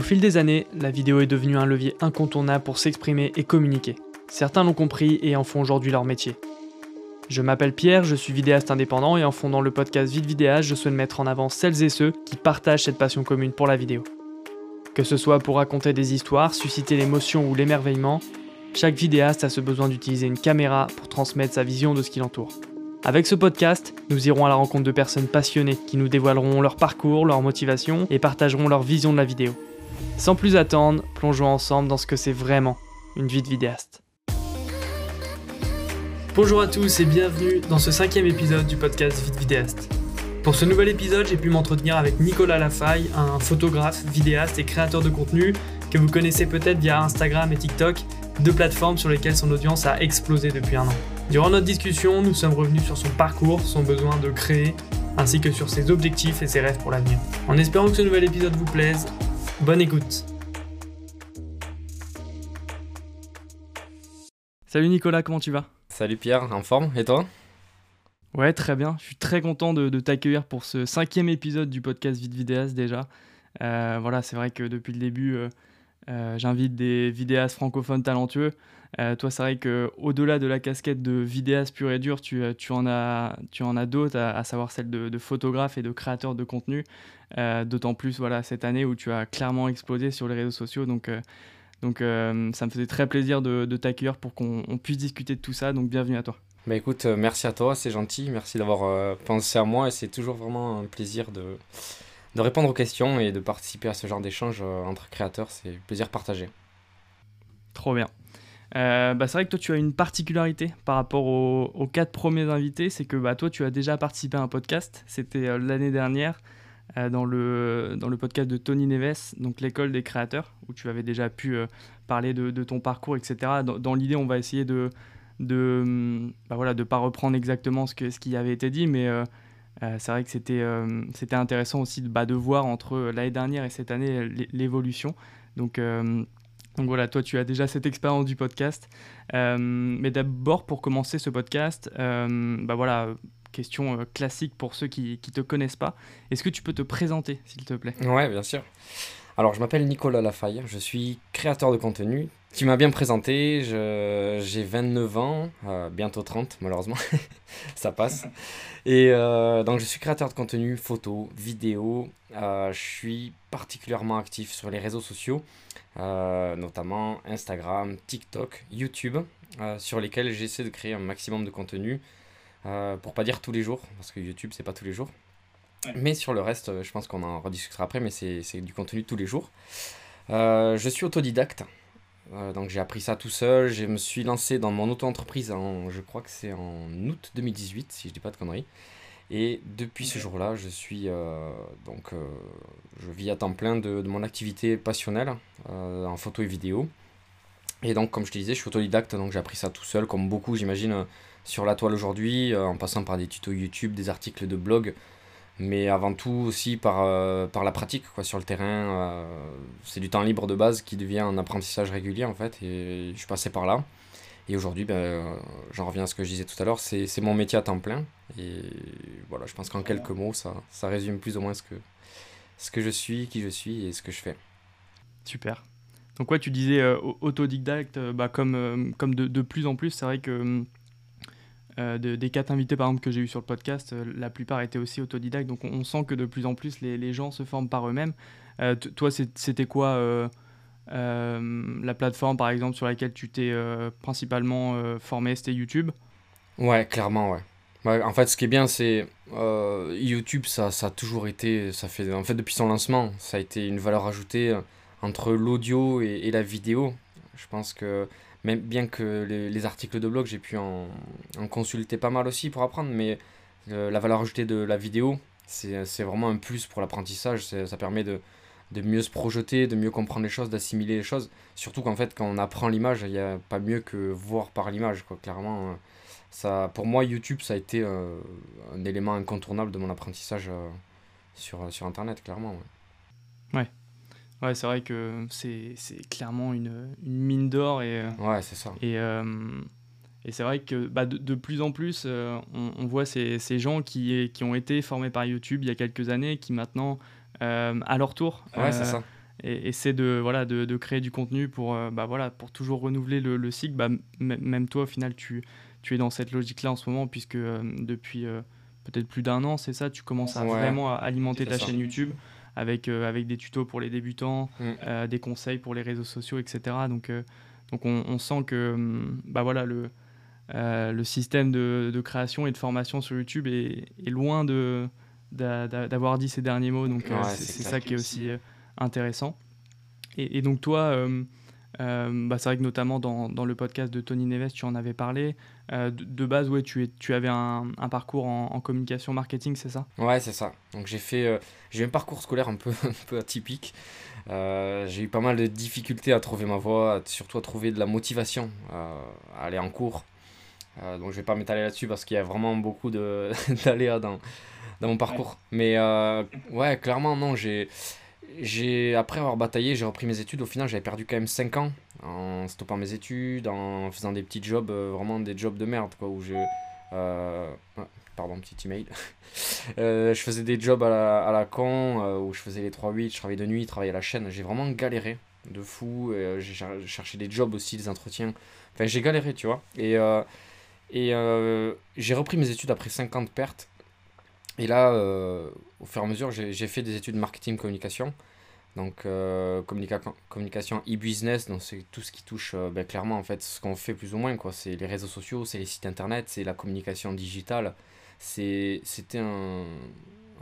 Au fil des années, la vidéo est devenue un levier incontournable pour s'exprimer et communiquer. Certains l'ont compris et en font aujourd'hui leur métier. Je m'appelle Pierre, je suis vidéaste indépendant et en fondant le podcast Vite Vidéaste, je souhaite mettre en avant celles et ceux qui partagent cette passion commune pour la vidéo. Que ce soit pour raconter des histoires, susciter l'émotion ou l'émerveillement, chaque vidéaste a ce besoin d'utiliser une caméra pour transmettre sa vision de ce qui l'entoure. Avec ce podcast, nous irons à la rencontre de personnes passionnées qui nous dévoileront leur parcours, leur motivation et partageront leur vision de la vidéo. Sans plus attendre, plongeons ensemble dans ce que c'est vraiment une vie de vidéaste. Bonjour à tous et bienvenue dans ce cinquième épisode du podcast Vite Vidéaste. Pour ce nouvel épisode, j'ai pu m'entretenir avec Nicolas Lafaille, un photographe, vidéaste et créateur de contenu que vous connaissez peut-être via Instagram et TikTok, deux plateformes sur lesquelles son audience a explosé depuis un an. Durant notre discussion, nous sommes revenus sur son parcours, son besoin de créer, ainsi que sur ses objectifs et ses rêves pour l'avenir. En espérant que ce nouvel épisode vous plaise, bonne écoute. Salut Nicolas, comment tu vas? Salut Pierre, en forme Et toi? Ouais, très bien. Je suis très content de, t'accueillir pour ce cinquième épisode du podcast Vite Vidéas déjà. Euh, voilà, c'est vrai que depuis le début, euh, euh, j'invite des vidéastes francophones talentueux. toi, c'est vrai quau delà de la casquette de vidéaste pur et dur, tu, en as, tu en as d'autres, à, savoir celle de, de, photographe et de créateur de contenu. D'autant plus voilà, cette année où tu as clairement explosé sur les réseaux sociaux. Donc, donc ça me faisait très plaisir de, de t'accueillir pour qu'on puisse discuter de tout ça. Donc bienvenue à toi. Bah écoute, euh, merci à toi, c'est gentil, merci d'avoir euh, pensé à moi et c'est toujours vraiment un plaisir de, de répondre aux questions et de participer à ce genre d'échange euh, entre créateurs, c'est un plaisir partagé. Trop bien. bah c'est vrai que toi tu as une particularité par rapport aux, quatre premiers invités, c'est que bah, toi tu as déjà participé à un podcast, c'était l'année dernière dans, le, dans le podcast de Tony Neves, donc l'école des créateurs, où tu avais déjà pu parler de, ton parcours, etc. dans l'idée on va essayer de de bah voilà de pas reprendre exactement ce que ce qui avait été dit mais euh, euh, c'est vrai que c'était euh, c'était intéressant aussi de, bah, de voir entre l'année dernière et cette année l'évolution donc donc voilà, toi tu as déjà cette expérience du podcast. mais d'abord pour commencer ce podcast, bah voilà, question classique pour ceux qui ne te connaissent pas. Est-ce que tu peux te présenter s'il te plaît? Ouais, bien sûr. Alors, je m'appelle Nicolas Lafaille, je suis créateur de contenu. Tu m'as bien présenté, j'ai 29 ans, euh, bientôt 30 malheureusement, ça passe. Et euh, donc je suis créateur de contenu, photo, vidéo. Euh, je suis particulièrement actif sur les réseaux sociaux, notamment Instagram, TikTok, YouTube, sur lesquels j'essaie de créer un maximum de contenu, pour pas dire tous les jours, parce que YouTube c'est pas tous les jours. Mais sur le reste, euh, je pense qu'on en rediscutera après, mais c'est du contenu tous les jours. Euh, je suis autodidacte, euh, donc j'ai appris ça tout seul. Je me suis lancé dans mon auto-entreprise, en, je crois que c'est en août 2018, si je dis pas de conneries. Et depuis ce jour-là, je suis donc je vis à temps plein de, de mon activité passionnelle en photo et vidéo. Et donc, comme je te disais, je suis autodidacte, donc j'ai appris ça tout seul, comme beaucoup, j'imagine, sur la toile aujourd'hui, en passant par des tutos YouTube, des articles de blog mais avant tout aussi par, euh, par la pratique quoi, sur le terrain. Euh, c'est du temps libre de base qui devient un apprentissage régulier en fait, et je suis passé par là. Et aujourd'hui, ben, euh, j'en reviens à ce que je disais tout à l'heure, c'est mon métier à temps plein. Et voilà, je pense qu'en quelques mots, ça, ça résume plus ou moins ce que, ce que je suis, qui je suis et ce que je fais. Super. Donc ouais, tu disais autodidacte, bah, comme, comme de, de, plus en plus, c'est vrai que euh, des quatre invités par exemple que j'ai eu sur le podcast, euh, la plupart étaient aussi autodidactes. Donc on, sent que de plus en plus les, gens se forment par eux-mêmes. Euh, toi, c'était quoi la plateforme par exemple sur laquelle tu t'es principalement formé? C'était YouTube? Ouais, clairement, ouais. En fait, ce qui est bien, c'est YouTube, ça, ça a toujours été, ça fait, en fait, depuis son lancement, ça a été une valeur ajoutée entre l'audio et la vidéo. Je pense que même bien que les, articles de blog, j'ai pu en, consulter pas mal aussi pour apprendre, mais euh, la valeur ajoutée de la vidéo, c'est vraiment un plus pour l'apprentissage. Ça permet de, de mieux se projeter, de mieux comprendre les choses, d'assimiler les choses. Surtout qu'en fait, quand on apprend l'image, il n'y a pas mieux que voir par l'image. Clairement, euh, ça, pour moi, YouTube, ça a été euh, un élément incontournable de mon apprentissage sur, sur Internet, clairement. ouais. Ouais, c'est vrai que c'est clairement une, une mine d'or. Et, euh, ouais, c'est ça. Et, euh, et c'est vrai que bah, de, de, plus en plus, euh, on, on, voit ces, ces, gens qui, qui ont été formés par YouTube il y a quelques années, qui maintenant, à leur tour, ouais, ça. essaie de, voilà, de, créer du contenu pour, bah, voilà, pour toujours renouveler le, cycle. Bah, même toi, au final, tu, tu es dans cette logique-là en ce moment, puisque depuis peut-être plus d'un an, c'est ça, tu commences à vraiment alimenter ta chaîne YouTube avec, avec des tutos pour les débutants, mm. des conseils pour les réseaux sociaux, etc. Donc, donc on, sent que hum, bah voilà, le, euh, le système de, de, création et de formation sur YouTube est, est loin de, d'avoir dit ces derniers mots. Donc euh, c'est, ça qui est aussi euh, intéressant. Et, et, donc toi, bah, c'est vrai que notamment dans, dans, le podcast de Tony Neves, tu en avais parlé. De, base, ouais, tu, es, tu avais un, un parcours en, communication marketing, c'est ça? Ouais, c'est ça. Donc j'ai fait j'ai un parcours scolaire un peu, un peu atypique. j'ai eu pas mal de difficultés à trouver ma voie, surtout à trouver de la motivation à aller en cours. Euh, donc je vais pas m'étaler là-dessus parce qu'il y a vraiment beaucoup d'aléas dans, dans mon parcours. Mais euh, ouais, clairement, non, j'ai. J'ai, après avoir bataillé, j'ai repris mes études. Au final, j'avais perdu quand même 5 ans en stoppant mes études, en faisant des petits jobs, euh, vraiment des jobs de merde, quoi, où je. pardon, petit email. je faisais des jobs à la, à la con, où je faisais les 3-8, je travaillais de nuit, je travaillais à la chaîne. J'ai vraiment galéré de fou. j'ai cherché des jobs aussi, des entretiens. Enfin, j'ai galéré, tu vois. Et et euh, j'ai repris mes études après 50 pertes. Et là, euh, au fur et à mesure, j'ai fait des études marketing communication. Donc, euh, communication e-business, donc c'est tout ce qui touche ben, clairement en fait ce qu'on fait plus ou moins. quoi C'est les réseaux sociaux, c'est les sites internet, c'est la communication digitale. C'était un,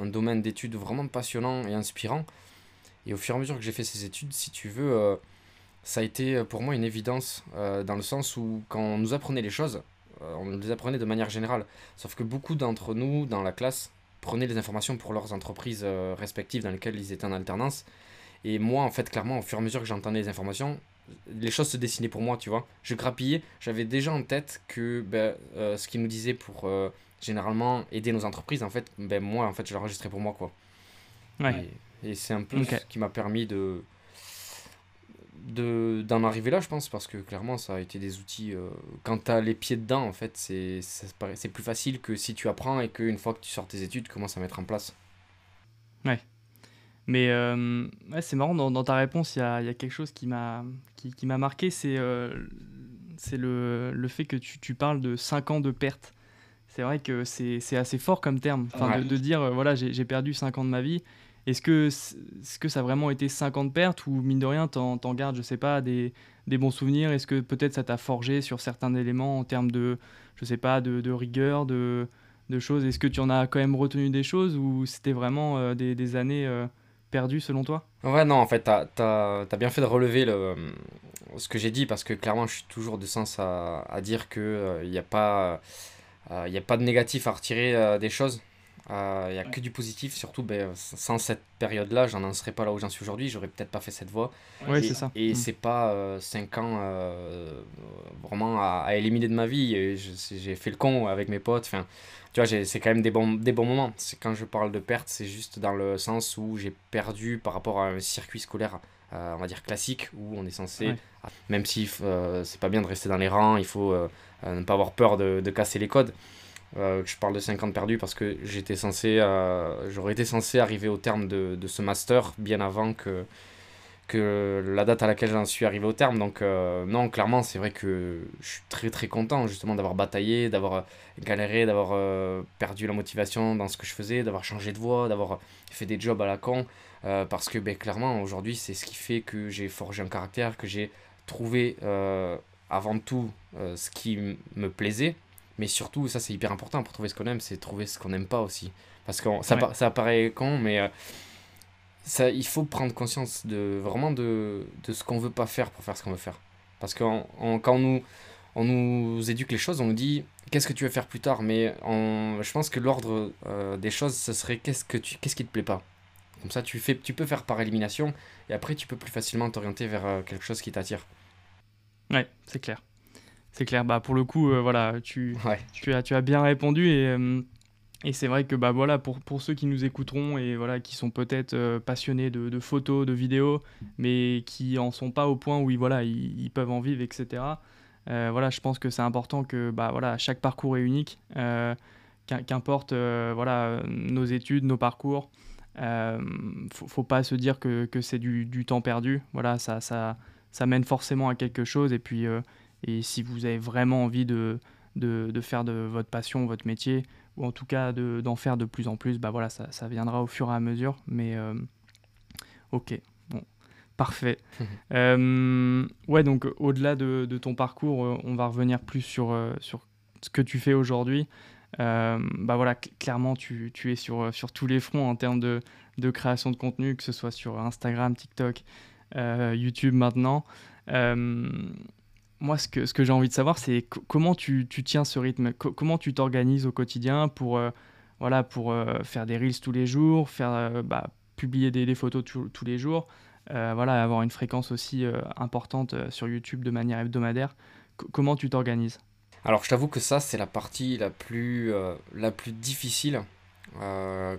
un domaine d'études vraiment passionnant et inspirant. Et au fur et à mesure que j'ai fait ces études, si tu veux, ça a été pour moi une évidence dans le sens où quand on nous apprenait les choses, euh, on les apprenait de manière générale. Sauf que beaucoup d'entre nous, dans la classe, prenaient les informations pour leurs entreprises euh, respectives dans lesquelles ils étaient en alternance. Et moi, en fait, clairement, au fur et à mesure que j'entendais les informations, les choses se dessinaient pour moi, tu vois. Je grappillais, j'avais déjà en tête que ben, euh, ce qu'ils nous disaient pour généralement aider nos entreprises, en fait, ben, moi, en fait, je l'enregistrais pour moi, quoi. Ouais. Et, c'est un peu ce qui m'a permis de, d'en arriver là, je pense, parce que clairement, ça a été des outils. Euh, quand tu as les pieds dedans, en fait, c'est plus facile que si tu apprends et qu'une fois que tu sors tes études, tu commences à mettre en place. Ouais. Mais euh, ouais, c'est marrant, dans, dans, ta réponse, il y a, y a, quelque chose qui m'a qui, qui marqué, c'est euh, c'est le, le, fait que tu, tu, parles de 5 ans de perte. C'est vrai que c'est assez fort comme terme, enfin, de, de, dire, voilà, j'ai perdu 5 ans de ma vie. Est-ce que, ça a vraiment été 50 pertes ou mine de rien, t'en, en gardes, je sais pas, des, bons souvenirs? Est-ce que peut-être ça t'a forgé sur certains éléments en termes de, je sais pas, de, rigueur, de, de choses? Est-ce que tu en as quand même retenu des choses ou c'était vraiment euh, des, années euh, perdues selon toi? Ouais, non, en fait, t'as as, bien fait de relever le, ce que j'ai dit parce que clairement, je suis toujours de sens à, à dire qu'il n'y euh, a pas. A pas de négatif à retirer des choses. Il euh, n'y a que du positif, surtout ben, sans cette période-là, j'en n'en serais pas là où j'en suis aujourd'hui, j'aurais peut-être pas fait cette voie. Ouais, c'est ça. Et mm. c'est pas 5 euh, ans euh, vraiment à, à, éliminer de ma vie. J'ai fait le con avec mes potes. Enfin, tu vois, c'est quand même des bons, des bons moments. Quand je parle de perte, c'est juste dans le sens où j'ai perdu par rapport à un circuit scolaire, on va dire classique, où on est censé, même si c'est pas bien de rester dans les rangs, il faut ne pas avoir peur de, de casser les codes. Euh, je parle de 50 perdus parce que j'étais censé, euh, j'aurais été censé arriver au terme de, ce master bien avant que, que la date à laquelle j'en suis arrivé au terme. Donc euh, non, clairement, c'est vrai que je suis très très content justement d'avoir bataillé, d'avoir galéré, d'avoir perdu la motivation dans ce que je faisais, d'avoir changé de voie, d'avoir fait des jobs à la con. parce que ben, clairement, aujourd'hui, c'est ce qui fait que j'ai forgé un caractère, que j'ai trouvé avant tout ce qui me plaisait mais surtout, ça c'est hyper important pour trouver ce qu'on aime, c'est trouver ce qu'on n'aime pas aussi. Parce que ça, ça paraît con, mais euh, ça, il faut prendre conscience de vraiment de, de ce qu'on veut pas faire pour faire ce qu'on veut faire. Parce que quand on nous, on nous éduque les choses, on nous dit qu'est-ce que tu veux faire plus tard, mais je pense que l'ordre euh, des choses, ce serait qu'est-ce, que tu, qu'est-ce qui te plaît pas? Comme ça, tu, fais, tu peux faire par élimination, et après, tu peux plus facilement t'orienter vers euh, quelque chose qui t'attire. Ouais, c'est clair. C'est clair. Bah, pour le coup, euh, voilà, tu, tu, as, tu as bien répondu et, euh, et c'est vrai que bah, voilà, pour, pour ceux qui nous écouteront et voilà, qui sont peut-être euh, passionnés de, de, photos, de vidéos, mais qui en sont pas au point où ils, voilà, ils, peuvent en vivre, etc. voilà, je pense que c'est important que bah, voilà, chaque parcours est unique. Qu'importe voilà, nos études, nos parcours, faut, faut, pas se dire que, que c'est du, du, temps perdu. Voilà, ça, ça, ça mène forcément à quelque chose. Et puis, et si vous avez vraiment envie de, de, de, faire de votre passion votre métier, ou en tout cas d'en faire de plus en plus, bah voilà, ça, ça, viendra au fur et à mesure. Mais euh, ok, bon, parfait. euh, ouais, donc au-delà de, de, ton parcours, euh, on va revenir plus sur, sur ce que tu fais aujourd'hui. Euh, bah voilà, clairement, tu, tu, es sur, sur tous les fronts en termes de, de, création de contenu, que ce soit sur Instagram, TikTok, YouTube maintenant. Moi, ce que, ce que j'ai envie de savoir, c'est comment tu, tu, tiens ce rythme, comment tu t'organises au quotidien pour, euh, voilà, pour euh, faire des reels tous les jours, faire, euh, bah, publier des, photos tous les jours, voilà, avoir une fréquence aussi importante sur YouTube de manière hebdomadaire. Comment tu t'organises? Alors je t'avoue que ça c'est la partie la plus, la plus difficile,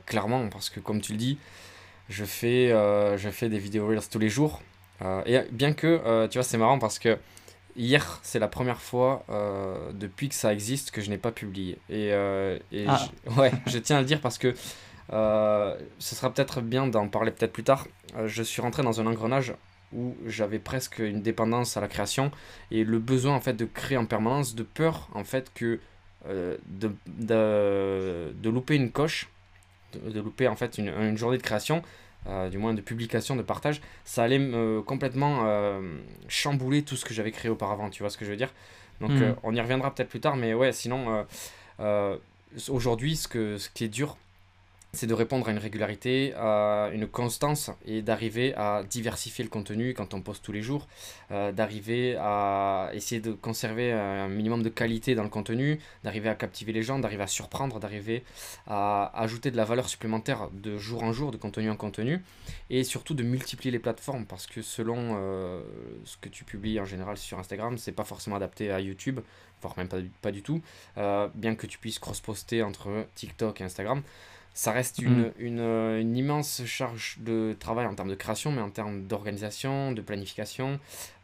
clairement, parce que comme tu le dis, je fais, je fais des vidéos reels tous les jours. et bien que, tu vois, c'est marrant parce que hier c'est la première fois depuis que ça existe que je n'ai pas publié. Et, et ah. je, ouais, je tiens à le dire parce que ce sera peut-être bien d'en parler peut-être plus tard. je suis rentré dans un engrenage où j'avais presque une dépendance à la création et le besoin en fait de créer en permanence, de peur en fait que euh, de, de, de, louper une coche, de, de, louper en fait une, une journée de création, euh, du moins de publication, de partage, ça allait me complètement euh, chambouler tout ce que j'avais créé auparavant, tu vois ce que je veux dire? Donc mmh. on y reviendra peut-être plus tard, mais ouais, sinon aujourd'hui ce, que, ce qui est dur, c'est de répondre à une régularité, à une constance et d'arriver à diversifier le contenu quand on poste tous les jours, euh, d'arriver à essayer de conserver un minimum de qualité dans le contenu, d'arriver à captiver les gens, d'arriver à surprendre, d'arriver à ajouter de la valeur supplémentaire de jour en jour, de contenu en contenu, et surtout de multiplier les plateformes parce que selon euh, ce que tu publies en général sur Instagram, c'est pas forcément adapté à YouTube, voire même pas, pas du tout, euh, bien que tu puisses cross-poster entre TikTok et Instagram ça reste une, mm. une, euh, une, immense charge de travail en termes de création, mais en termes d'organisation, de planification,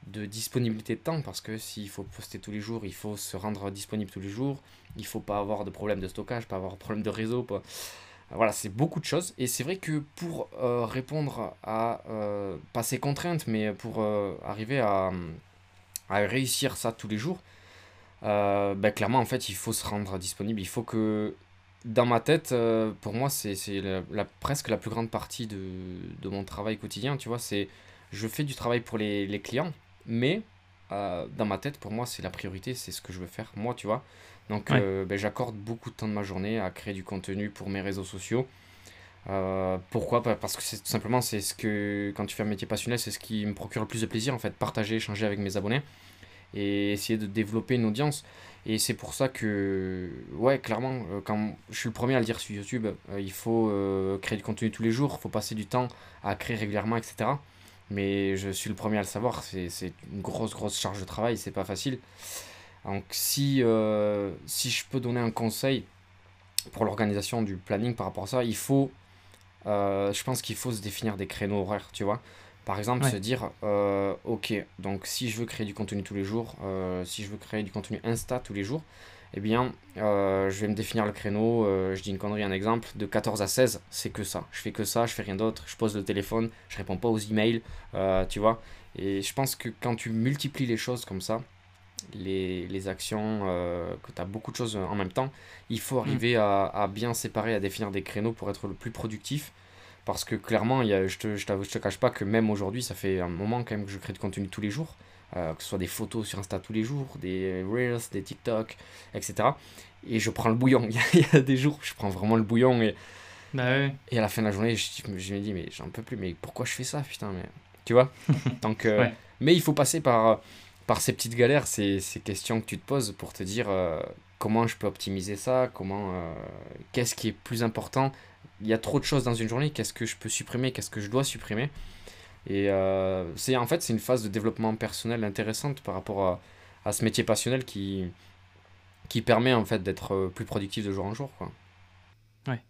de disponibilité de temps, parce que s'il faut poster tous les jours, il faut se rendre disponible tous les jours, il faut pas avoir de problème de stockage, pas avoir de problème de réseau. Pas... Voilà, c'est beaucoup de choses. Et c'est vrai que pour euh, répondre à, euh, pas ces contraintes, mais pour euh, arriver à, à, réussir ça tous les jours, ben, clairement, en fait, il faut se rendre disponible. Il faut que dans ma tête, euh, pour moi, c'est la, la, presque la plus grande partie de, de mon travail quotidien. Tu vois, c'est je fais du travail pour les, les clients, mais euh, dans ma tête, pour moi, c'est la priorité, c'est ce que je veux faire, moi, tu vois. Donc, ouais. euh, ben, j'accorde beaucoup de temps de ma journée à créer du contenu pour mes réseaux sociaux. Pourquoi? Parce que c'est tout simplement, c'est ce que, quand tu fais un métier passionné, c'est ce qui me procure le plus de plaisir, en fait, partager, échanger avec mes abonnés et essayer de développer une audience. Et c'est pour ça que, ouais, clairement, euh, quand je suis le premier à le dire sur YouTube, euh, il faut euh, créer du contenu tous les jours, il faut passer du temps à créer régulièrement, etc. Mais je suis le premier à le savoir, c'est une grosse, grosse charge de travail, c'est pas facile. Donc si, si je peux donner un conseil pour l'organisation du planning par rapport à ça, il faut, je pense qu'il faut se définir des créneaux horaires, tu vois. Par exemple, ouais. se dire, euh, ok, donc si je veux créer du contenu tous les jours, euh, si je veux créer du contenu Insta tous les jours, eh bien, euh, je vais me définir le créneau, je dis une connerie, un exemple, de 14 à 16, c'est que ça. Je fais que ça, je fais rien d'autre, je pose le téléphone, je réponds pas aux emails, tu vois. Et je pense que quand tu multiplies les choses comme ça, les, les actions, que tu as beaucoup de choses en même temps, il faut arriver mmh. à, à bien séparer, à définir des créneaux pour être le plus productif parce que clairement, y a, je te, je, je te cache pas que même aujourd'hui, ça fait un moment quand même que je crée du contenu tous les jours. Euh, que ce soit des photos sur Insta tous les jours, des Reels, des TikTok, etc. Et je prends le bouillon. il y a des jours, je prends vraiment le bouillon. Et, bah ouais. et à la fin de la journée, je, je me dis, mais j'en peux plus, mais pourquoi je fais ça, putain, mais... Tu vois? Donc, euh, ouais. Mais il faut passer par, par ces petites galères, ces, ces questions que tu te poses pour te dire euh, comment je peux optimiser ça, comment... Qu'est-ce qui est plus important il y a trop de choses dans une journée, qu'est-ce que je peux supprimer, qu'est-ce que je dois supprimer. Et euh, c'est en fait c'est une phase de développement personnel intéressante par rapport à, à ce métier passionnel qui, qui permet en fait d'être euh, plus productif de jour en jour. Quoi. Ouais.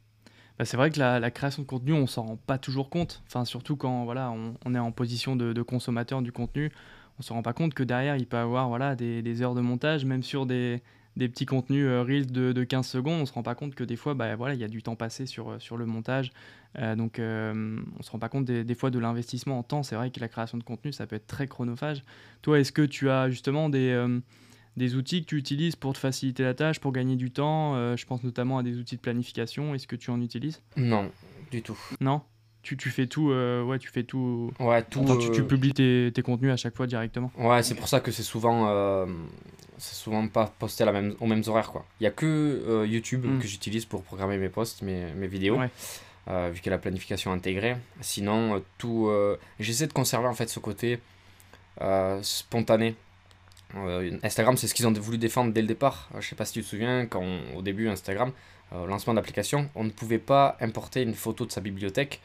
Bah, c'est vrai que la, la, création de contenu, on s'en rend pas toujours compte. Enfin, surtout quand voilà, on, on est en position de, de, consommateur du contenu, on se rend pas compte que derrière, il peut y avoir voilà, des, des heures de montage, même sur des, des petits contenus Reels de, de, 15 secondes, on se rend pas compte que des fois, bah, voilà, il y a du temps passé sur, sur le montage. donc, on se rend pas compte des, des fois de l'investissement en temps. C'est vrai que la création de contenu, ça peut être très chronophage. Toi, est-ce que tu as justement des des outils que tu utilises pour te faciliter la tâche, pour gagner du temps? Je pense notamment à des outils de planification. Est-ce que tu en utilises? Non, du tout. Non? Tu, tu, fais tout, euh, ouais, tu fais tout. Ouais, tout. tu, tu, euh, publies tes, tes, contenus à chaque fois directement. Ouais, c'est pour ça que c'est souvent, euh, c'est souvent pas posté à la même, aux mêmes horaires quoi. Il y a que YouTube mm. que j'utilise pour programmer mes posts, mes, mes vidéos, vu qu'il y a la planification intégrée. Sinon, tout, j'essaie de conserver en fait ce côté spontané. Instagram, c'est ce qu'ils ont voulu défendre dès le départ. Je sais pas si tu te souviens, quand au début Instagram, lancement d'application, on ne pouvait pas importer une photo de sa bibliothèque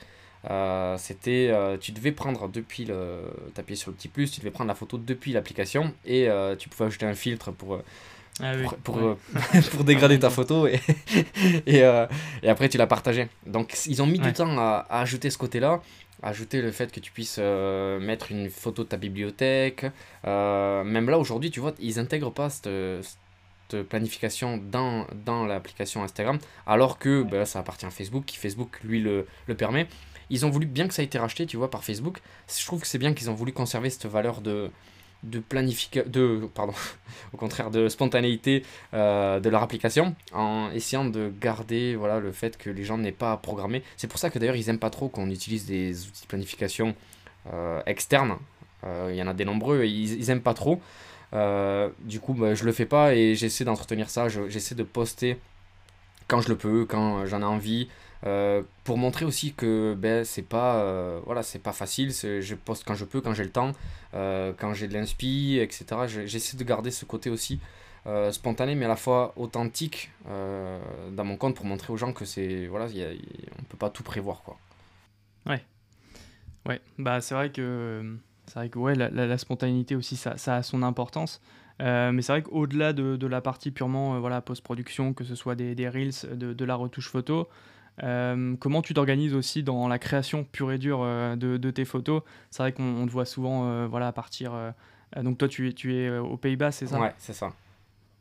euh, c'était, euh, tu devais prendre depuis le, t'appuyer sur le petit plus, tu devais prendre la photo depuis l'application et euh, tu pouvais ajouter un filtre pour, ah pour, pour, dégrader ta photo et, et, et, après tu la partageais. Donc ils ont mis du temps à, ajouter ce côté-là, ajouter le fait que tu puisses mettre une photo de ta bibliothèque. même là aujourd'hui, tu vois, ils intègrent pas cette, planification dans, dans l'application Instagram, alors que ben, ça appartient à Facebook, qui Facebook lui le, le permet. Ils ont voulu, bien que ça ait été racheté, tu vois, par Facebook, je trouve que c'est bien qu'ils ont voulu conserver cette valeur de, de planification, de, pardon, au contraire, de spontanéité euh, de leur application, en essayant de garder, voilà, le fait que les gens n'aient pas à programmer. C'est pour ça que d'ailleurs, ils aiment pas trop qu'on utilise des outils de planification euh, externes. Euh, il y en a des nombreux, et ils, ils aiment pas trop. du coup, bah, je le fais pas et j'essaie d'entretenir ça. J'essaie de poster quand je le peux, quand j'en ai envie. Euh, pour montrer aussi que ben, c'est pas, euh, voilà, c'est pas facile, je poste quand je peux, quand j'ai le temps, euh, quand j'ai de l'inspi, etc. J'essaie de garder ce côté aussi spontané, mais à la fois authentique dans mon compte pour montrer aux gens que c'est, voilà, on peut pas tout prévoir. Quoi. Ouais. Ouais, bah c'est vrai que, c'est vrai que ouais, la, spontanéité aussi, ça, a son importance. Mais c'est vrai qu'au-delà de, de, la partie purement voilà, post-production, que ce soit des, des reels, de, de, la retouche photo, euh, comment tu t'organises aussi dans la création pure et dure euh, de, tes photos? C'est vrai qu'on te voit souvent euh, voilà, partir. donc toi, tu tu es aux Pays-Bas, c'est ça? Ouais, c'est ça.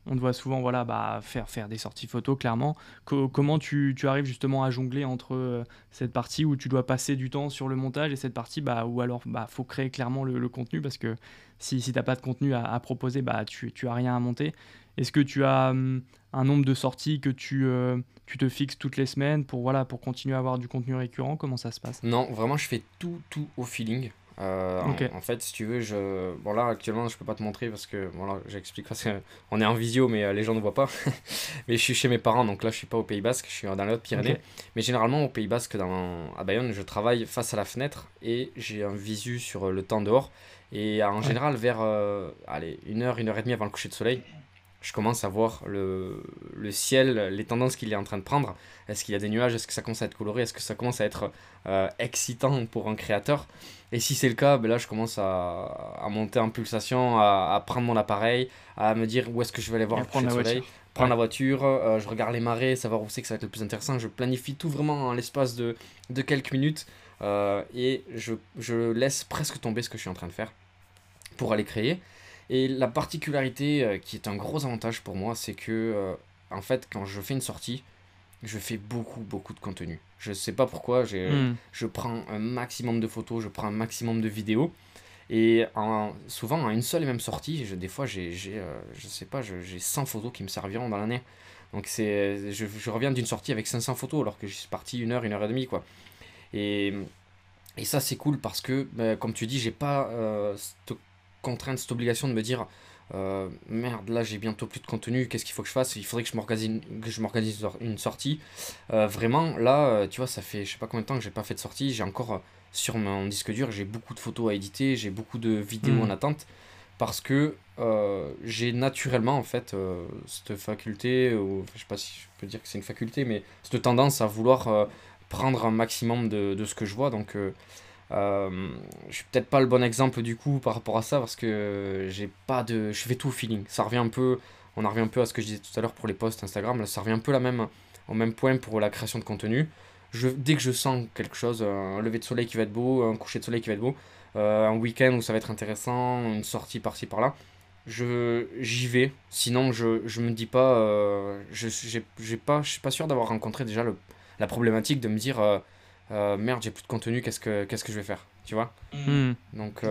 On te voit souvent voilà, bah, faire, des sorties photos, clairement. comment tu, tu, arrives justement à jongler entre cette partie où tu dois passer du temps sur le montage et cette partie bah, où alors bah, faut créer clairement le, contenu parce que si, si tu n'as pas de contenu à, proposer, bah, tu n'as rien à monter. Est-ce que tu as hum, un nombre de sorties que tu, euh, tu te fixes toutes les semaines pour, voilà, pour continuer à avoir du contenu récurrent? Comment ça se passe? Non, vraiment, je fais tout, tout au feeling. Euh, en, fait, si tu veux, je... bon là actuellement je peux pas te montrer parce que voilà, j'explique parce qu'on est en visio mais euh, les gens ne voient pas. mais je suis chez mes parents donc là je suis pas au Pays Basque, je suis dans les Hautes-Pyrénées. Mais généralement au Pays Basque, dans... à Bayonne, je travaille face à la fenêtre et j'ai un visu sur le temps dehors. Et en général, vers allez, une heure, une heure et demie avant le coucher de soleil, je commence à voir le, le ciel, les tendances qu'il est en train de prendre. Est-ce qu'il y a des nuages? Est-ce que ça commence à être coloré? Est-ce que ça commence à être euh, excitant pour un créateur? Et si c'est le cas, ben là, je commence à, à monter en pulsation, à, à, prendre mon appareil, à me dire où est-ce que je vais aller voir le prendre soleil. Prendre la voiture, euh, je regarde les marées, savoir où c'est que ça va être le plus intéressant. Je planifie tout vraiment en l'espace de, de quelques minutes euh, et je, je laisse presque tomber ce que je suis en train de faire pour aller créer. Et la particularité euh, qui est un gros avantage pour moi, c'est que, euh, en fait, quand je fais une sortie, je fais beaucoup, beaucoup de contenu. Je sais pas pourquoi, hmm. je prends un maximum de photos, je prends un maximum de vidéos. Et en, souvent, en une seule et même sortie, je, des fois, j'ai, euh, je sais pas, j'ai 100 photos qui me serviront dans l'année. Donc, c'est, je, je reviens d'une sortie avec 500 photos alors que je suis parti une heure, une heure et demie, quoi. Et, et ça, c'est cool parce que, ben, comme tu dis, j'ai pas contrainte, cette obligation de me dire euh, merde, là j'ai bientôt plus de contenu, qu'est-ce qu'il faut que je fasse? Il faudrait que je m'organise, que je m'organise une sortie. Euh, vraiment, là, euh, tu vois, ça fait je sais pas combien de temps que j'ai pas fait de sortie. J'ai encore sur mon disque dur, j'ai beaucoup de photos à éditer, j'ai beaucoup de vidéos hmm. en attente parce que j'ai naturellement en fait cette faculté, ou je sais pas si je peux dire que c'est une faculté, mais cette tendance à vouloir prendre un maximum de, de, ce que je vois. Donc euh, je suis peut-être pas le bon exemple du coup par rapport à ça parce que j'ai pas de. Je fais tout au feeling. Ça revient un peu. On en revient un peu à ce que je disais tout à l'heure pour les posts Instagram. Là, ça revient un peu la même, au même point pour la création de contenu. Je, dès que je sens quelque chose, un lever de soleil qui va être beau, un coucher de soleil qui va être beau, euh, un week-end où ça va être intéressant, une sortie par-ci par-là, j'y vais. Sinon, je, je me dis pas. Euh, je j'ai pas, je suis pas sûr d'avoir rencontré déjà la problématique de me dire euh, euh, merde, j'ai plus de contenu, qu'est-ce que, qu'est-ce que je vais faire Tu vois Hmm. Donc,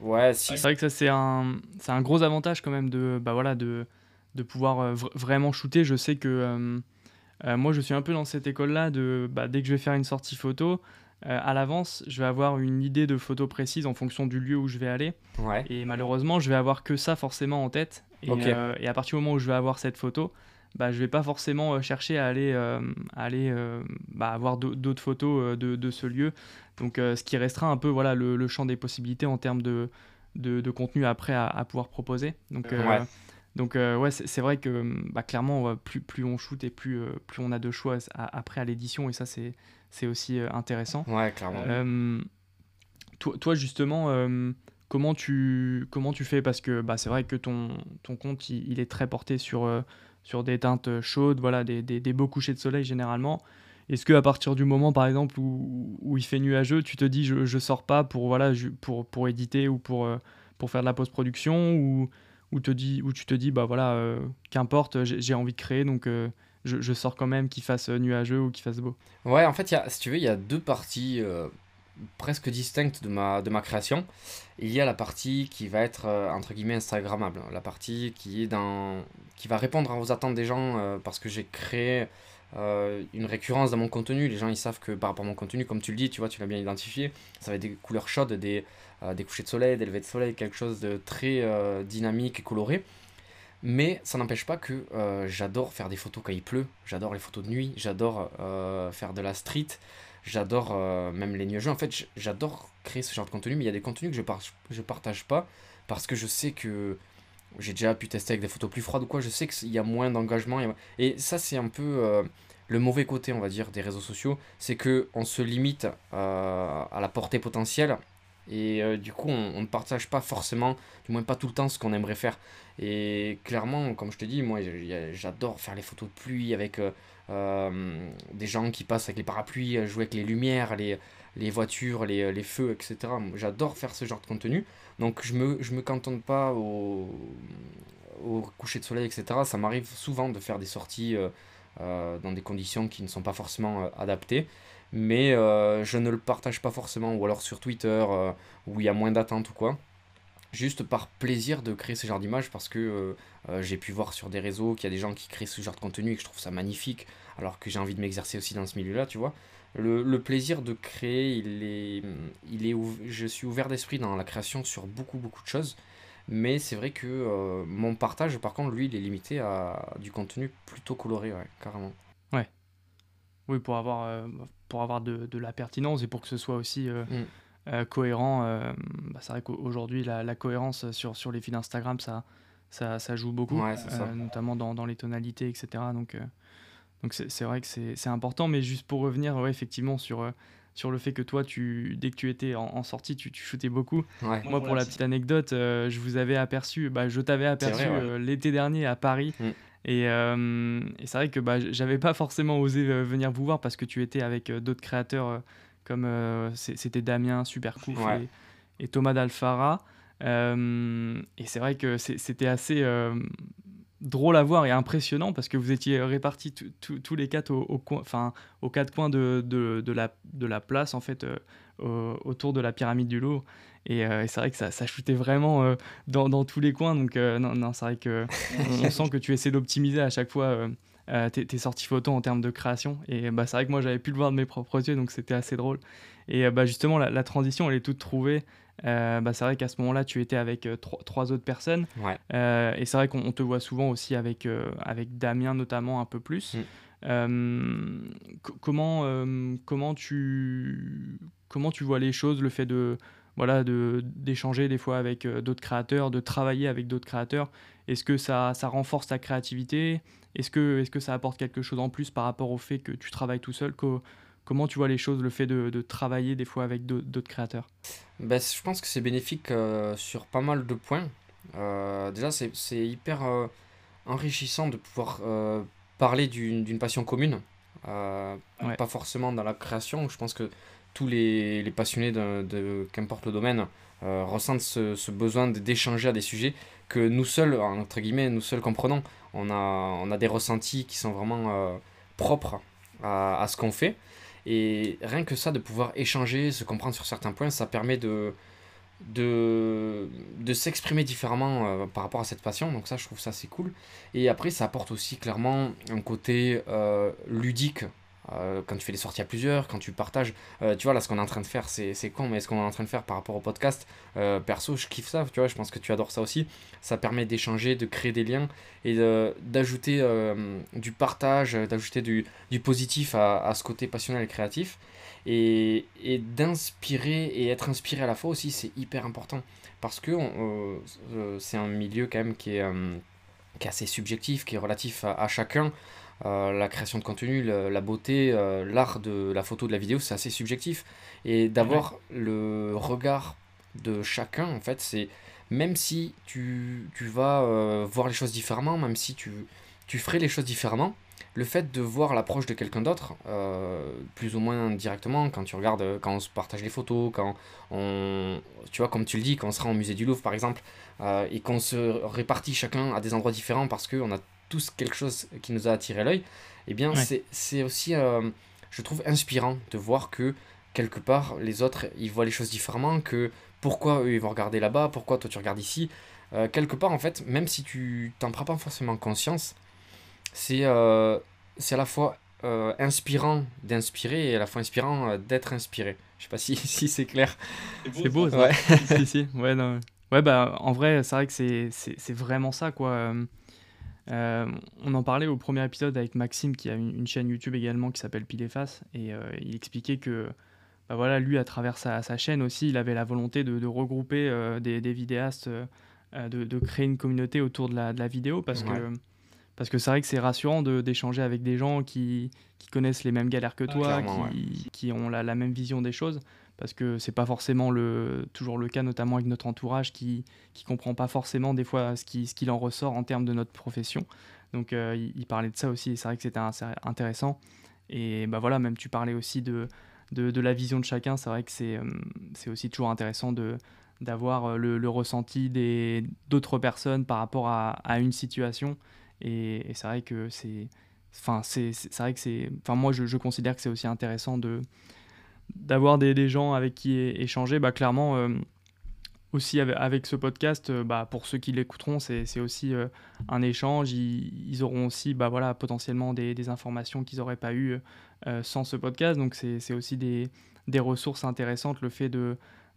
ouais, si. C'est vrai que ça, c'est un, c'est un gros avantage quand même de, bah voilà, de, de pouvoir vraiment shooter. Je sais que moi, je suis un peu dans cette école-là de bah, dès que je vais faire une sortie photo. à l'avance, je vais avoir une idée de photo précise en fonction du lieu où je vais aller. Ouais. Et malheureusement, je vais avoir que ça forcément en tête. Euh, et à partir du moment où je vais avoir cette photo, bah, je vais pas forcément euh, chercher à aller, euh, à aller euh, bah, avoir d'au- d'autres photos euh, de, de ce lieu. Donc, euh, ce qui restera un peu voilà, le, le champ des possibilités en termes de, de, de contenu après à, à pouvoir proposer. Donc, Ouais. donc ouais, c'est vrai que bah, clairement, plus, plus on shoot et plus, plus on a de choix à- après à l'édition. Et ça, c'est aussi intéressant. Ouais, clairement. Toi, toi, justement, comment, tu, comment tu fais? Parce que bah, c'est vrai que ton, ton compte, il, il est très porté sur, euh, sur des teintes chaudes, voilà, des, des, beaux couchers de soleil généralement. Est-ce que à partir du moment, par exemple, où, où il fait nuageux, tu te dis je, je sors pas pour, voilà, pour, pour éditer ou pour, euh, pour faire de la post-production ou, ou, te dis, ou tu te dis bah voilà, euh, qu'importe, j'ai envie de créer donc euh, je, je sors quand même qu'il fasse nuageux ou qu'il fasse beau? Ouais, en fait, y a, si tu veux, il y a deux parties euh, presque distinctes de ma, de ma création. Il y a la partie qui va être, euh, entre guillemets, Instagrammable. La partie qui est qui va répondre aux attentes des gens euh, parce que j'ai créé euh, une récurrence dans mon contenu. Les gens, ils savent que par rapport à mon contenu, comme tu le dis, tu vois, tu l'as bien identifié, ça va être des couleurs chaudes, des, des couchers de soleil, des levées de soleil, quelque chose de très dynamique et coloré. Mais ça n'empêche pas que j'adore faire des photos quand il pleut, j'adore les photos de nuit, j'adore faire de la street, j'adore euh, même les nuages. En fait, j'adore créer ce genre de contenu, mais il y a des contenus que je, par- je partage pas parce que je sais que j'ai déjà pu tester avec des photos plus froides ou quoi, je sais qu'il y a moins d'engagement. Et ça, c'est un peu euh, le mauvais côté, on va dire, des réseaux sociaux, c'est que on se limite euh, à la portée potentielle. Et euh, du coup, on, ne partage pas forcément, du moins pas tout le temps, ce qu'on aimerait faire. Et clairement, comme je te dis, moi j'adore faire les photos de pluie avec euh, euh, des gens qui passent avec les parapluies, jouer avec les lumières, les, voitures, les, feux, etc. J'adore faire ce genre de contenu. Donc je me, je me cantonne pas au, coucher de soleil, etc. Ça m'arrive souvent de faire des sorties dans des conditions qui ne sont pas forcément adaptées. Mais euh, je ne le partage pas forcément, ou alors sur Twitter, euh, où il y a moins d'attentes ou quoi juste par plaisir de créer ce genre d'image parce que euh, j'ai pu voir sur des réseaux qu'il y a des gens qui créent ce genre de contenu et que je trouve ça magnifique alors que j'ai envie de m'exercer aussi dans ce milieu-là, tu vois. Le, le plaisir de créer, il est, il est je suis ouvert d'esprit dans la création sur beaucoup beaucoup de choses, mais c'est vrai que mon partage, par contre, lui, il est limité à du contenu plutôt coloré, ouais, carrément. Oui, pour avoir, pour avoir de, de la pertinence et pour que ce soit aussi euh, Mm. euh, cohérent. euh, bah, c'est vrai qu'aujourd'hui, la, la cohérence sur, sur les feeds Instagram, ça, ça, ça joue beaucoup, Ouais, c'est ça. notamment dans, dans les tonalités, etc. Donc, donc c'est c'est vrai que c'est c'est important. Mais juste pour revenir, ouais, effectivement, sur, sur le fait que toi, tu, dès que tu étais en, en sortie, tu, tu shootais beaucoup. Ouais, Moi, pour la petite anecdote, euh, je vous avais aperçu, bah, je t'avais aperçu ouais. euh, l'été dernier à Paris. Mm. Et, euh, et c'est vrai que bah, j'avais pas forcément osé euh, venir vous voir parce que tu étais avec euh, d'autres créateurs comme euh, c'était Damien Supercouf Ouais. et, et Thomas Dalfara. Euh, et c'est vrai que c'était assez drôle à voir et impressionnant parce que vous étiez répartis tous- les quatre aux quatre coins de, la, place en fait euh, au- autour de la pyramide du Louvre. Et, euh, et c'est vrai que ça, ça shootait vraiment euh, dans, tous les coins. Donc, non, c'est vrai que on, sent que tu essaies d'optimiser à chaque fois tes, sorties photos en termes de création. Et bah, c'est vrai que moi, j'avais pu le voir de mes propres yeux, donc c'était assez drôle. Et bah, justement, la transition, elle est toute trouvée. Euh, bah, c'est vrai qu'à ce moment-là, tu étais avec euh, trois, trois autres personnes. ouais. Euh, et c'est vrai qu'on on te voit souvent aussi avec, avec Damien, notamment un peu plus. Mm. Co- comment, comment, tu, comment tu vois les choses, le fait de voilà de d'échanger des fois avec d'autres créateurs, de travailler avec d'autres créateurs? Est-ce que ça, ça renforce ta créativité? Est-ce que, est que ça apporte quelque chose en plus par rapport au fait que tu travailles tout seul Comment tu vois les choses, le fait de, de travailler des fois avec d'au- d'autres créateurs? Ben, je pense que c'est bénéfique euh, sur pas mal de points. Euh, déjà, c'est hyper euh, enrichissant de pouvoir parler d'une passion commune. Ouais. Pas forcément dans la création. Je pense que tous les, les passionnés de, de qu'importe le domaine ressentent ce, ce besoin d'échanger à des sujets que nous seuls, entre guillemets, nous seuls comprenons. On a, on a des ressentis qui sont vraiment propres à, à ce qu'on fait. Et rien que ça, de pouvoir échanger, se comprendre sur certains points, ça permet de, s'exprimer différemment euh, par rapport à cette passion. Donc ça, je trouve ça c'est cool. Et après, ça apporte aussi clairement un côté euh, ludique euh, quand tu fais des sorties à plusieurs, quand tu partages, euh, tu vois, là, ce qu'on est en train de faire, c'est, c'est con, mais ce qu'on est en train de faire par rapport au podcast, euh, perso, je kiffe ça, tu vois, je pense que tu adores ça aussi. Ça permet d'échanger, de créer des liens et d'ajouter du partage, d'ajouter du, du positif à, à, ce côté passionnel et créatif. Et, et d'inspirer et être inspiré à la fois aussi, c'est hyper important. Parce que c'est un milieu quand même qui est, qui est assez subjectif, qui est relatif à, à chacun. Euh, la création de contenu, la beauté, euh, l'art de la photo, de la vidéo, c'est assez subjectif. Et d'avoir le regard de chacun, en fait, c'est même si tu, tu vas euh, voir les choses différemment, même si tu, tu ferais les choses différemment, le fait de voir l'approche de quelqu'un d'autre, plus ou moins directement, quand tu regardes, quand on se partage les photos, quand on, tu vois, comme tu le dis, quand on sera au musée du Louvre par exemple, et qu'on se répartit chacun à des endroits différents parce qu'on a tous quelque chose qui nous a attiré l'œil, eh bien, c'est aussi, euh, je trouve, inspirant de voir que quelque part, les autres, ils voient les choses différemment, que pourquoi eux, ils vont regarder là-bas, pourquoi toi, tu regardes ici. Euh, quelque part, en fait, même si tu t'en prends pas forcément conscience, c'est euh, c'est à la fois inspirant d'inspirer et à la fois inspirant d'être inspiré. Je sais pas si, si c'est clair. C'est beau, ça. Ouais. si, si. Ouais, non. ouais, bah, en vrai, c'est vrai que c'est vraiment ça, quoi. Euh, on en parlait au premier épisode avec Maxime qui a une, chaîne YouTube également qui s'appelle Pile et Face et euh, il expliquait que bah voilà, lui à travers sa, chaîne aussi il avait la volonté de, regrouper euh, des, vidéastes, de, créer une communauté autour de la, vidéo parce que parce que c'est vrai que c'est rassurant d'échanger avec des gens qui, connaissent les mêmes galères que toi, qui, ont la, même vision des choses parce que c'est pas forcément le, toujours le cas, notamment avec notre entourage qui qui comprend pas forcément des fois ce qui ce qu'il en ressort en termes de notre profession. Donc euh, il, parlait de ça aussi, et c'est vrai que c'était intéressant. Et bah voilà, même tu parlais aussi de, de, la vision de chacun, c'est vrai que c'est euh, c'est aussi toujours intéressant de d'avoir euh, le, ressenti des d'autres personnes par rapport à, à une situation. Et, c'est vrai que c'est enfin c'est vrai que c'est enfin moi je considère que c'est aussi intéressant de d'avoir des, des, gens avec qui échanger, bah, clairement, euh, aussi avec, ce podcast, euh, bah, pour ceux qui l'écouteront, c'est aussi euh, un échange. Ils, auront aussi bah, voilà, potentiellement des, des informations qu'ils n'auraient pas eues sans ce podcast. Donc c'est aussi des, des, ressources intéressantes, le fait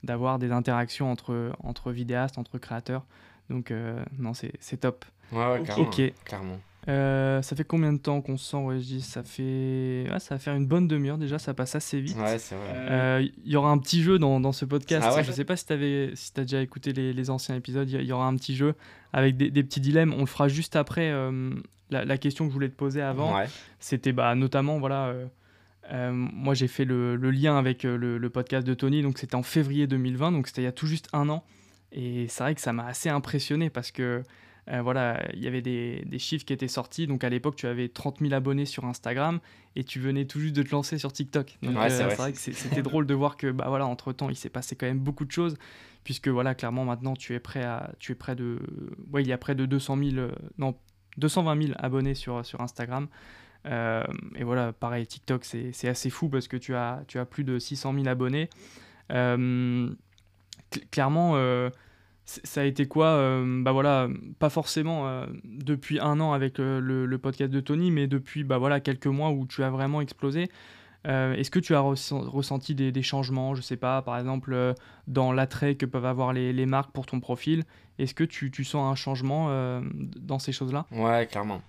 d'avoir des interactions entre, entre vidéastes, entre créateurs. Donc non, c'est top. Ouais, ouais, clairement. Ok. Clairement. Euh, ça fait combien de temps qu'on se sent ouais, ça fait ça va faire une bonne demi-heure déjà, ça passe assez vite. Ouais, c'est vrai. Il euh, y aura un petit jeu dans, dans ce podcast. Ah ouais je sais pas si tu si as déjà écouté les, les anciens épisodes, il y, aura un petit jeu avec des, des, petits dilemmes. On le fera juste après euh, la, la, question que je voulais te poser avant. C'était bah, notamment, voilà, moi j'ai fait le, le, lien avec le, le, podcast de Tony, donc c'était en février 2020, donc c'était il y a tout juste un an. Et c'est vrai que ça m'a assez impressionné parce que euh, voilà, il y avait des, chiffres qui étaient sortis. Donc à l'époque, tu avais 30 000 abonnés sur Instagram et tu venais tout juste de te lancer sur TikTok. Donc euh, c'est vrai. que c'était drôle de voir que, bah voilà, entre temps, il s'est passé quand même beaucoup de choses. Puisque voilà, clairement, maintenant, tu es prêt à, tu es près de, ouais, il y a près de 200 000, euh, non, 220 000 abonnés sur, sur Instagram. et voilà, pareil, TikTok, c'est assez fou parce que tu as, tu as plus de 600 000 abonnés. clairement, ça a été quoi euh, Bah voilà, pas forcément euh, depuis un an avec euh, le, podcast de Tony, mais depuis bah voilà quelques mois où tu as vraiment explosé. Est-ce que tu as ressenti des, changements, je sais pas, par exemple dans l'attrait que peuvent avoir les, marques pour ton profil Est-ce que tu, sens un changement dans ces choses-là? Ouais, clairement.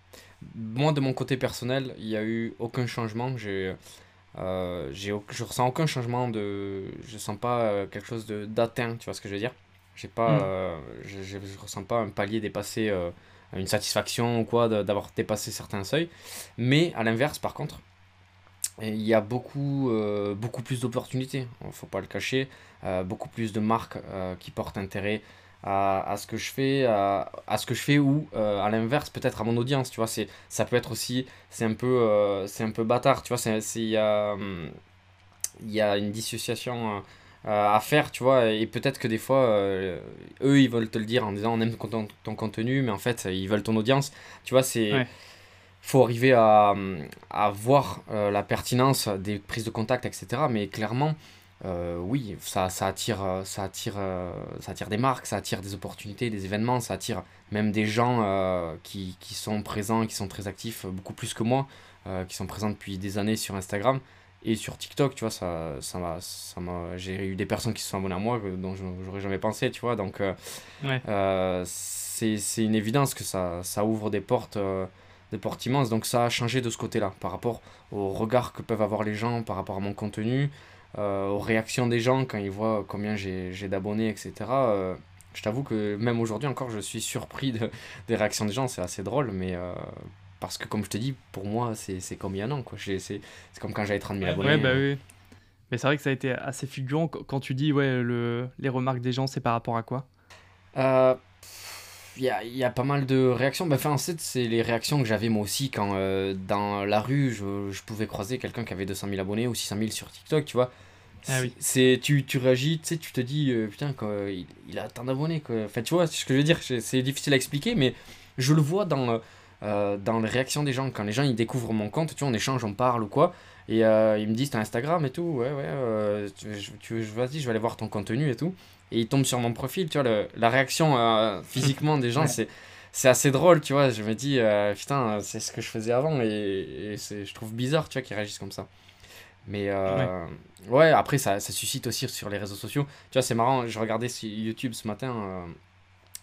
Moi, de mon côté personnel, il n'y a eu aucun changement. J'ai, je ressens aucun changement de, je sens pas quelque chose de d'atteint. Tu vois ce que je veux dire? J'ai pas, mm. euh, je, je, ressens pas un palier dépassé, euh, une satisfaction ou quoi d'avoir dépassé certains seuils. Mais à l'inverse, par contre, il y a beaucoup, euh, beaucoup plus d'opportunités, il faut pas le cacher, beaucoup plus de marques qui portent intérêt à, à, ce que je fais, à, à ce que je fais ou à l'inverse peut-être à mon audience, tu vois, c'est, ça peut être aussi, c'est un peu, c'est un peu bâtard, tu vois, c'est, il y a... Hum, il y a une dissociation à faire, tu vois, et peut-être que des fois, eux, ils veulent te le dire en disant on aime ton, ton, contenu, mais en fait, ils veulent ton audience. Tu vois, c'est faut arriver à, à voir euh, la pertinence des prises de contact, etc. Mais clairement, euh, oui, ça, ça, attire, euh, ça, attire, ça attire des marques, ça attire des opportunités, des événements, ça attire même des gens qui, qui, sont présents, qui sont très actifs, beaucoup plus que moi, qui sont présents depuis des années sur Instagram. Et sur TikTok, tu vois, ça, ça m'a, ça m'a, j'ai eu des personnes qui se sont abonnées à moi dont j'aurais jamais pensé, tu vois. Donc, c'est, c'est une évidence que ça, ça ouvre des portes des portes immenses. Donc ça a changé de ce côté-là, par rapport au regard que peuvent avoir les gens, par rapport à mon contenu, euh, aux réactions des gens quand ils voient combien j'ai d'abonnés, etc. Euh, je t'avoue que même aujourd'hui encore, je suis surpris de, des réactions des gens, c'est assez drôle, mais... Euh, parce que comme je te dis, pour moi, c'est comme il y a un an. C'est comme quand j'avais 30 000 abonnés. Ouais, bah oui. Mais c'est vrai que ça a été assez fulgurant quand tu dis, ouais, le, les remarques des gens, c'est par rapport à quoi? Il y a, y a, pas mal de réactions. Ben, enfin, en fait, c'est les réactions que j'avais moi aussi quand euh, dans la rue, je, je pouvais croiser quelqu'un qui avait 200 000 abonnés ou 600 000 sur TikTok, tu vois. Ah oui. C'est, tu, tu réagis, tu sais, tu te dis, euh, putain, quoi, il, il, a tant d'abonnés, quoi. Enfin, tu vois, ce que je veux dire, c'est difficile à expliquer, mais je le vois dans, euh, dans les réactions des gens. Quand les gens, ils découvrent mon compte, tu vois, on échange, on parle ou quoi, et ils me disent, t'as Instagram et tout, ouais, ouais, tu, tu, vas-y, je vais aller voir ton contenu et tout et il tombe sur mon profil, tu vois, le, la réaction euh, physiquement des gens, c'est c'est assez drôle, tu vois. Je me dis, euh, putain, c'est ce que je faisais avant et, et je trouve bizarre, tu vois, qu'ils réagissent comme ça. Mais euh, ouais. après, ça, ça, suscite aussi sur les réseaux sociaux. Tu vois, c'est marrant, je regardais YouTube ce matin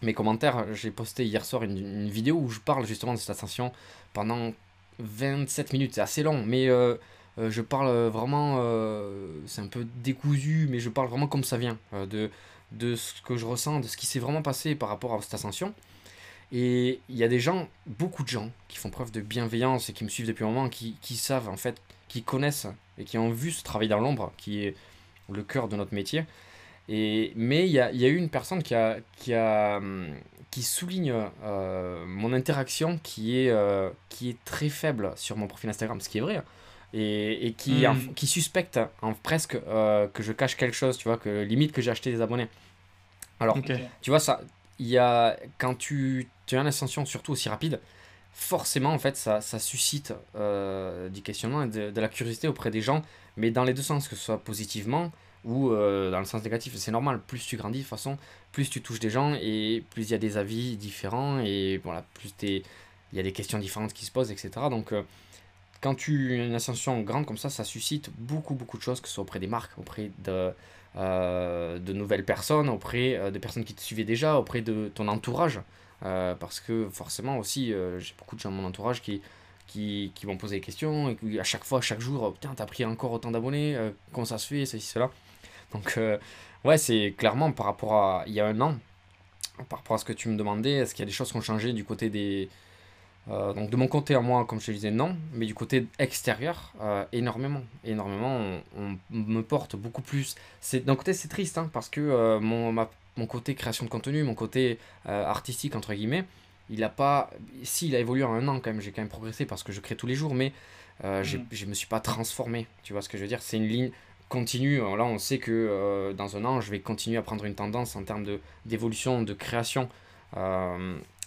mes commentaires. J'ai posté hier soir une, vidéo où je parle justement de cette ascension pendant 27 minutes. C'est assez long, mais je parle vraiment. c'est un peu décousu, mais je parle vraiment comme ça vient. de de ce que je ressens, de ce qui s'est vraiment passé par rapport à cette ascension. Et il y a des gens, beaucoup de gens, qui font preuve de bienveillance et qui me suivent depuis un moment, qui, qui savent en fait, qui connaissent et qui ont vu ce travail dans l'ombre, qui est le cœur de notre métier. Et, mais il y a, y a, eu une personne qui, a, qui, a, qui souligne euh, mon interaction qui est, euh, qui est très faible sur mon profil Instagram, ce qui est vrai. Hein et, et qui, hmm. qui suspecte en presque euh, que je cache quelque chose, tu vois, que limite que j'ai acheté des abonnés. Alors, tu vois, ça, il y a, quand tu, tu as une ascension surtout aussi rapide, forcément, en fait, ça, ça suscite du questionnement et de, la curiosité auprès des gens, mais dans les deux sens, que ce soit positivement ou euh, dans le sens négatif. C'est normal, plus tu grandis, de toute façon, plus tu touches des gens et plus il y a des avis différents et voilà, plus il y a des questions différentes qui se posent, etc. Donc, quand tu as une ascension grande comme ça, ça suscite beaucoup, beaucoup de choses, que ce soit auprès des marques, auprès de, euh, de nouvelles personnes, auprès euh, de personnes qui te suivaient déjà, auprès de ton entourage. Euh, parce que forcément aussi, j'ai beaucoup de gens dans mon entourage qui, qui, qui vont poser des questions, et à chaque fois, chaque jour, oh, putain, t'as pris encore autant d'abonnés, comment ça se fait, ceci, cela. Donc, ouais, c'est clairement par rapport à il y a un an, par rapport à ce que tu me demandais, est-ce qu'il y a des choses qui ont changé du côté des, euh, donc de mon côté à moi, comme je te disais, non, mais du côté extérieur, euh, énormément. Énormément, on, me porte beaucoup plus. D'un côté, c'est triste, hein, parce que euh, mon, mon côté création de contenu, mon côté artistique, entre guillemets, il a pas... Si, il a évolué en un an quand même, j'ai quand même progressé parce que je crée tous les jours, mais mm. je ne me suis pas transformé, tu vois ce que je veux dire? C'est une ligne continue. là, on sait que dans un an, je vais continuer à prendre une tendance en termes d'évolution, de, de, création.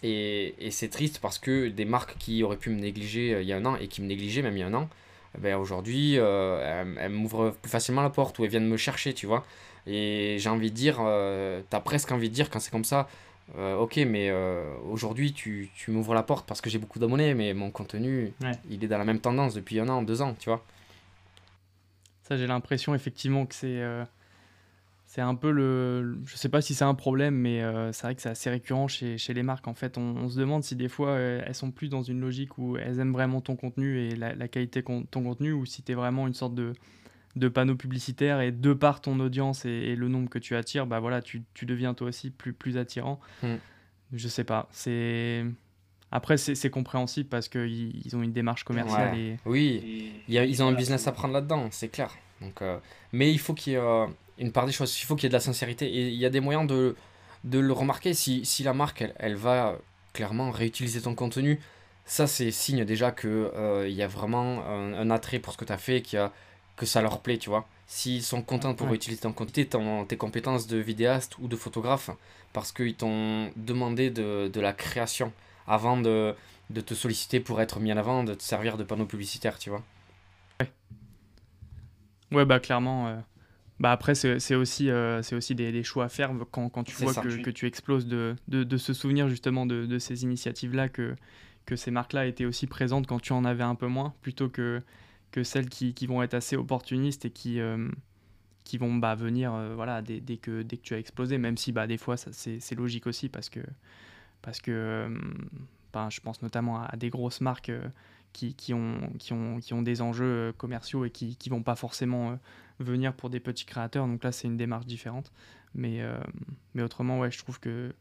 Et, et c'est triste parce que des marques qui auraient pu me négliger euh, il y a un an et qui me négligeaient même il y a un an, eh ben aujourd'hui, euh, elles, m'ouvrent plus facilement la porte ou elles viennent me chercher, tu vois. Et j'ai envie de dire, euh, t'as presque envie de dire quand c'est comme ça, ok, mais aujourd'hui tu, tu m'ouvres la porte parce que j'ai beaucoup d'abonnés, mais mon contenu, il est dans la même tendance depuis un an, deux ans, tu vois. Ça, j'ai l'impression effectivement que c'est c'est un peu le. Je sais pas si c'est un problème, mais euh, c'est vrai que c'est assez récurrent chez, chez, les marques. En fait, on, se demande si des fois euh, elles sont plus dans une logique où elles aiment vraiment ton contenu et la, qualité de ton contenu, ou si tu es vraiment une sorte de, de panneau publicitaire et de par ton audience et, le nombre que tu attires, bah voilà, tu, tu deviens toi aussi plus, plus attirant. Hmm. Je sais pas. C'est. Après, c'est compréhensible parce qu'ils ils ont une démarche commerciale. Et... Oui, ils ont un business à prendre là-dedans, c'est clair. Donc, euh, mais il faut qu'il y ait une part des choses. Il faut qu'il y ait de la sincérité. Et il y a des moyens de, de le remarquer. Si, si la marque, elle, elle, va clairement réutiliser ton contenu, ça, c'est signe déjà qu'il euh, il y a vraiment un, attrait pour ce que tu as fait, a, que ça leur plaît, tu vois. s'ils sont contents pour utiliser ton contenu, tes compétences de vidéaste ou de photographe, parce qu'ils t'ont demandé de, de, la création avant de, de, te solliciter pour être mis en avant, de te servir de panneau publicitaire, tu vois. Ouais, ouais bah clairement. Euh, bah après, c'est aussi, euh, aussi des, des, choix à faire quand, quand tu vois que, que, tu exploses de, de, de, se souvenir justement de, de ces initiatives-là, que, que ces marques-là étaient aussi présentes quand tu en avais un peu moins, plutôt que, que celles qui, qui vont être assez opportunistes et qui, euh, qui vont bah, venir euh, voilà, dès, dès, que, dès que tu as explosé, même si bah, des fois c'est logique aussi parce que, parce que bah, je pense notamment à, des grosses marques qui, qui, ont, des enjeux commerciaux et qui ne vont pas forcément venir pour des petits créateurs. Donc là, c'est une démarche différente. Mais, euh, mais autrement, ouais, je trouve que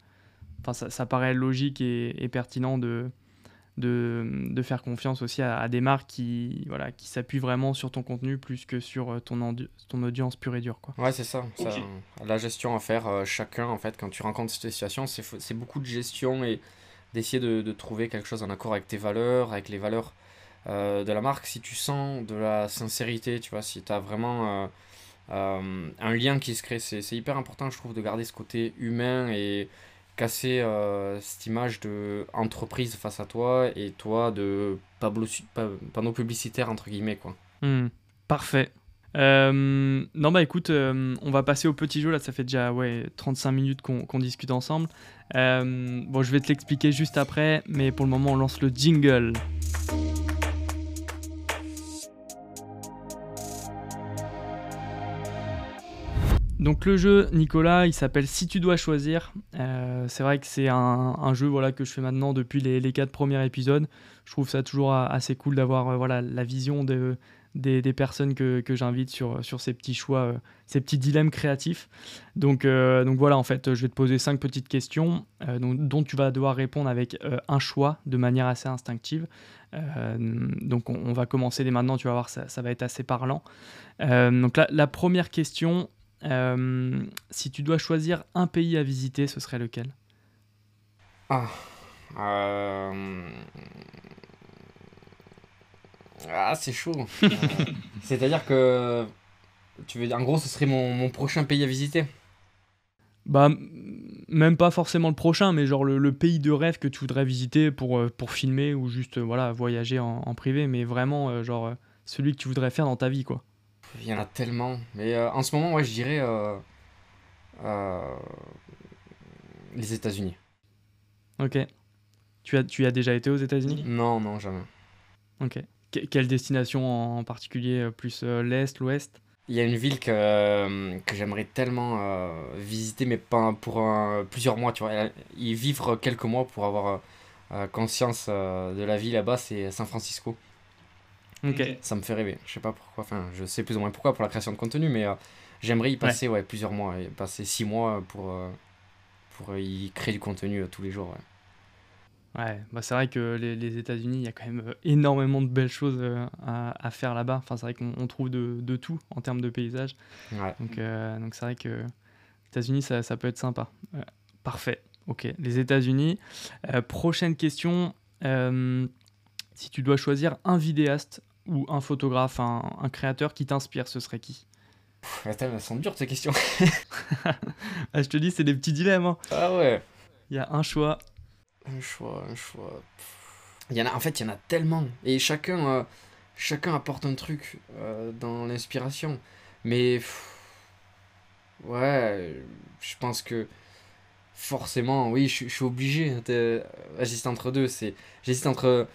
ça, ça paraît logique et, pertinent de, de, de, faire confiance aussi à, des marques qui, voilà, qui s'appuient vraiment sur ton contenu plus que sur euh, ton, ton audience pure et dure. Quoi. Ouais, c'est ça, La gestion à faire euh, chacun, en fait, quand tu rencontres cette situation, c'est beaucoup de gestion et d'essayer de, de, trouver quelque chose en accord avec tes valeurs, avec les valeurs euh, de la marque, si tu sens de la sincérité, tu vois, si tu as vraiment euh, euh, un lien qui se crée, c'est hyper important, je trouve, de garder ce côté humain et casser cette image de entreprise face à toi et toi de panneau publicitaire, entre guillemets, quoi. Hmm, parfait. non bah écoute, on va passer au petit jeu là, ça fait déjà ouais, 35 minutes qu'on discute ensemble. bon je vais te l'expliquer juste après, mais pour le moment on lance le jingle. Donc le jeu, Nicolas, il s'appelle Si tu dois choisir. Euh, c'est vrai que c'est un, jeu voilà, que je fais maintenant depuis les, quatre premiers épisodes. Je trouve ça toujours assez cool d'avoir euh, voilà, la vision de, des, personnes que, j'invite sur, ces petits choix, euh, ces petits dilemmes créatifs. Donc, donc voilà, en fait, je vais te poser cinq petites questions dont tu vas devoir répondre avec un choix de manière assez instinctive. donc on, va commencer dès maintenant, tu vas voir, ça, ça va être assez parlant. donc la première question, euh, si tu dois choisir un pays à visiter, ce serait lequel? Ah. Euh, ah, c'est chaud. C'est-à-dire que. Tu veux dire, en gros, ce serait mon, mon, prochain pays à visiter? Bah, même pas forcément le prochain, mais genre le, pays de rêve que tu voudrais visiter pour, euh, pour filmer ou juste voilà, voyager en, en privé, mais vraiment, genre, celui que tu voudrais faire dans ta vie, quoi. Il y en a tellement. Mais euh, en ce moment, ouais, je dirais euh, euh, les États-Unis. Ok. Tu as, tu as déjà été aux États-Unis? Non, non, jamais. Ok. quelle destination en particulier Plus l'Est, l'Ouest? Il y a une ville que, que j'aimerais tellement visiter, mais pas pour plusieurs mois, tu vois. Y vivre quelques mois pour avoir conscience de la vie là-bas, c'est San Francisco. Ça me fait rêver. Je sais pas pourquoi, enfin, je sais plus ou moins pourquoi pour la création de contenu, mais euh, j'aimerais y passer ouais. plusieurs mois, et passer six mois pour, euh, pour y créer du contenu euh, tous les jours. Ouais, bah c'est vrai que les, les États-Unis, il y a quand même énormément de belles choses à, à faire là-bas. Enfin, c'est vrai qu'on trouve de, de, tout en termes de paysage. Donc, donc c'est vrai que les États-Unis, ça, ça, peut être sympa. parfait. Ok, les États-Unis. prochaine question. si tu dois choisir un vidéaste ou un photographe, un, un créateur qui t'inspire, ce serait qui? Attends, elles sont dures ces questions. ah, je te dis, c'est des petits dilemmes. Hein. Ah ouais. Il y a un choix. Un choix, un choix. Il y en a, en fait, il y en a tellement. Et chacun, euh, chacun apporte un truc euh, dans l'inspiration. Mais. ouais, je pense que. Forcément, oui, je, suis obligé. J'hésite entre deux. J'hésite entre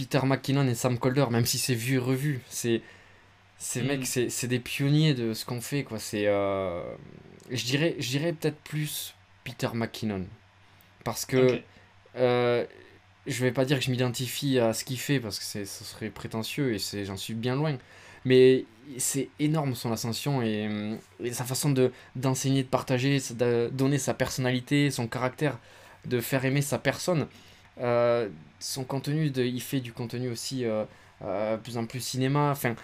Peter McKinnon et Sam Calder, même si c'est vu et revu. C'est, ces mecs, mm. c'est des pionniers de ce qu'on fait, quoi. C'est, euh, je dirais, je dirais peut-être plus Peter McKinnon. Parce que euh, je vais pas dire que je m'identifie à ce qu'il fait, parce que ce serait prétentieux et j'en suis bien loin. Mais c'est énorme son ascension et, sa façon de, d'enseigner, de partager, de donner sa personnalité, son caractère, de faire aimer sa personne. Euh, son contenu, de, il fait du contenu aussi euh, euh, plus en plus cinéma. Enfin,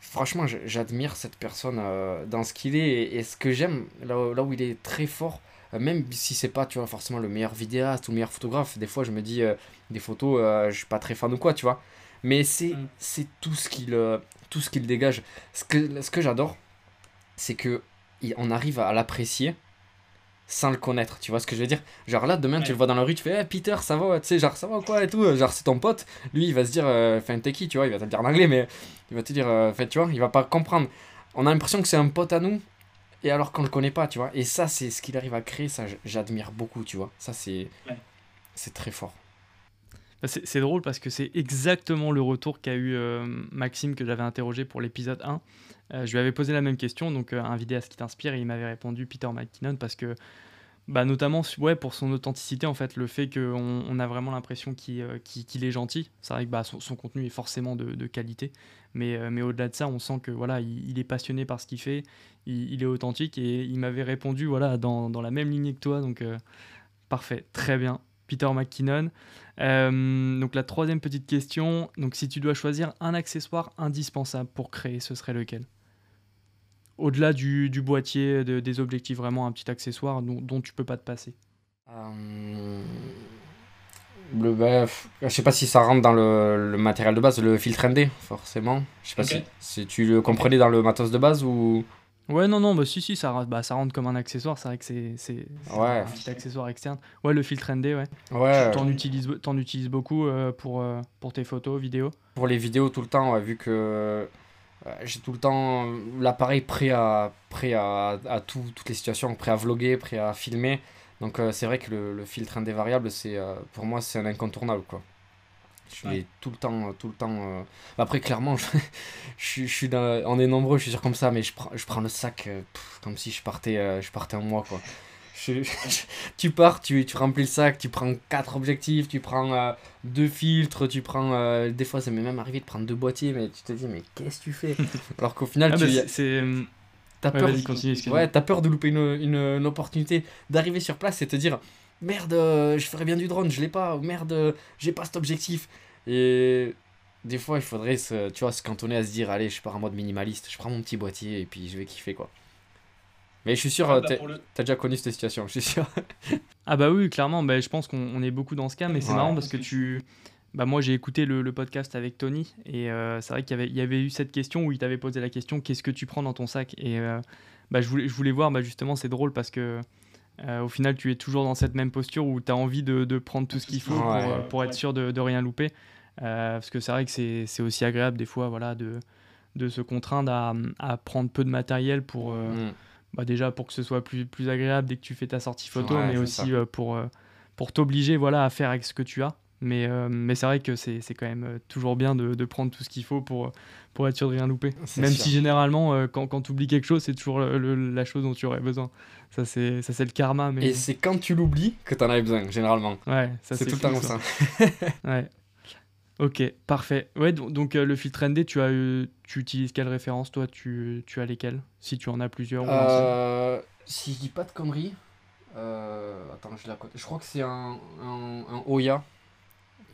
franchement, j'admire cette personne dans ce qu'il est et, ce que j'aime, là, là, où il est très fort, même si c'est pas tu vois, forcément le meilleur vidéaste ou le meilleur photographe, des fois je me dis des photos, je suis pas très fan ou quoi, tu vois. Mais c'est mm. c'est tout ce qu'il tout ce qu'il dégage. Ce que, ce que j'adore, c'est que on arrive à l'apprécier sans le connaître. Tu vois ce que je veux dire? Genre là, demain, tu le vois dans la rue, tu fais hey, Peter, ça va, tu sais, genre ça va quoi et tout? Genre c'est ton pote. Lui, il va se dire, euh, enfin, t'es qui, tu vois? Il va te le dire en anglais, mais il va te dire, euh, fait, tu vois, il va pas comprendre. On a l'impression que c'est un pote à nous, et alors qu'on le connaît pas, tu vois? Et ça, c'est ce qu'il arrive à créer, ça, j'admire beaucoup, tu vois? Ça, c'est c'est très fort. Bah, c'est drôle parce que c'est exactement le retour qu'a eu euh, Maxime que j'avais interrogé pour l'épisode 1. Euh, je lui avais posé la même question, donc euh, un vidéaste qui t'inspire, et il m'avait répondu Peter McKinnon parce que, bah, notamment ouais, pour son authenticité, en fait, le fait qu'on on a vraiment l'impression qu'il est gentil. C'est vrai que bah, son, contenu est forcément de, qualité, mais, au-delà de ça, on sent que voilà, il, est passionné par ce qu'il fait, il, est authentique, et il m'avait répondu voilà, dans, dans, la même lignée que toi, donc parfait, très bien. Peter McKinnon. Euh, donc la troisième petite question, donc si tu dois choisir un accessoire indispensable pour créer, ce serait lequel? Au-delà du, boîtier, des objectifs, vraiment un petit accessoire dont, dont tu peux pas te passer. Euh, le, bah, je sais pas si ça rentre dans le, matériel de base, le filtre ND, forcément. Je sais pas si, si, tu le comprenais dans le matos de base ou. Ouais, non, non, bah si, si, ça, bah, ça rentre comme un accessoire, c'est vrai que c'est un petit accessoire externe. Ouais, le filtre ND, ouais. Ouais. Tu en utilises, en utilises beaucoup euh, pour, euh, pour tes photos, vidéos Pour les vidéos, tout le temps, vu que euh, j'ai tout le temps l'appareil prêt à, prêt à, à tout, toutes les situations, prêt à vloguer, prêt à filmer. Donc c'est vrai que le, le filtre ND variable, c'est pour moi, c'est un incontournable, quoi. Je l'ai tout le temps, tout le temps. Euh. Après, clairement, je, je, suis dans... on est nombreux, je suis sûr comme ça, mais je prends, je prends le sac euh, comme si je partais, euh, je partais un mois, quoi. tu pars, tu, tu remplis le sac, tu prends quatre objectifs, tu prends deux filtres, tu prends. des fois, ça m'est même arrivé de prendre deux boîtiers, mais tu te dis, mais qu'est-ce que tu fais? Alors qu'au final, ah, tu. c'est. T'as peur, ouais, as peur de louper une, une, une opportunité d'arriver sur place et te dire merde, euh, je ferais bien du drone, je l'ai pas, merde, euh, j'ai pas cet objectif. Et des fois, il faudrait se, tu vois, se cantonner à se dire, allez, je pars en mode minimaliste, je prends mon petit boîtier et puis je vais kiffer, quoi. Mais je suis sûr, ah, bah, t'as déjà connu cette situation, je suis sûr. ah bah oui, clairement, bah, je pense qu'on est beaucoup dans ce cas, mais c'est marrant parce que tu... Bah moi j'ai écouté le, podcast avec Tony et euh, c'est vrai qu'il y avait, il y avait eu cette question où il t'avait posé la question qu'est-ce que tu prends dans ton sac? Et bah, je, voulais, je voulais voir bah, justement c'est drôle parce que euh, au final, tu es toujours dans cette même posture où tu as envie de, de, prendre tout ce qu'il faut pour, euh, pour, être sûr de, de rien louper. Euh, parce que c'est vrai que c'est aussi agréable des fois voilà, de, de se contraindre à, à, prendre peu de matériel pour, mm. bah déjà pour que ce soit plus, plus agréable dès que tu fais ta sortie photo, mais aussi pour, pour t'obliger voilà, à faire avec ce que tu as. Mais, mais c'est vrai que c'est quand même toujours bien de, de prendre tout ce qu'il faut pour, pour être sûr de rien louper. Même si généralement, quand, quand tu oublies quelque chose, c'est toujours la chose dont tu aurais besoin. Ça, c'est, ça, c'est le karma. Mais... Et c'est quand tu l'oublies que tu en as besoin, généralement. Ouais, ça, c'est, tout le temps comme ça. ouais. Ok, parfait. Ouais, donc, euh, le filtre ND, tu, as, tu utilises quelle référence toi? Tu, tu as lesquelles? Si tu en as plusieurs euh, Si je dis pas de conneries. Euh, attends, je, je crois que c'est un, un, un Oya.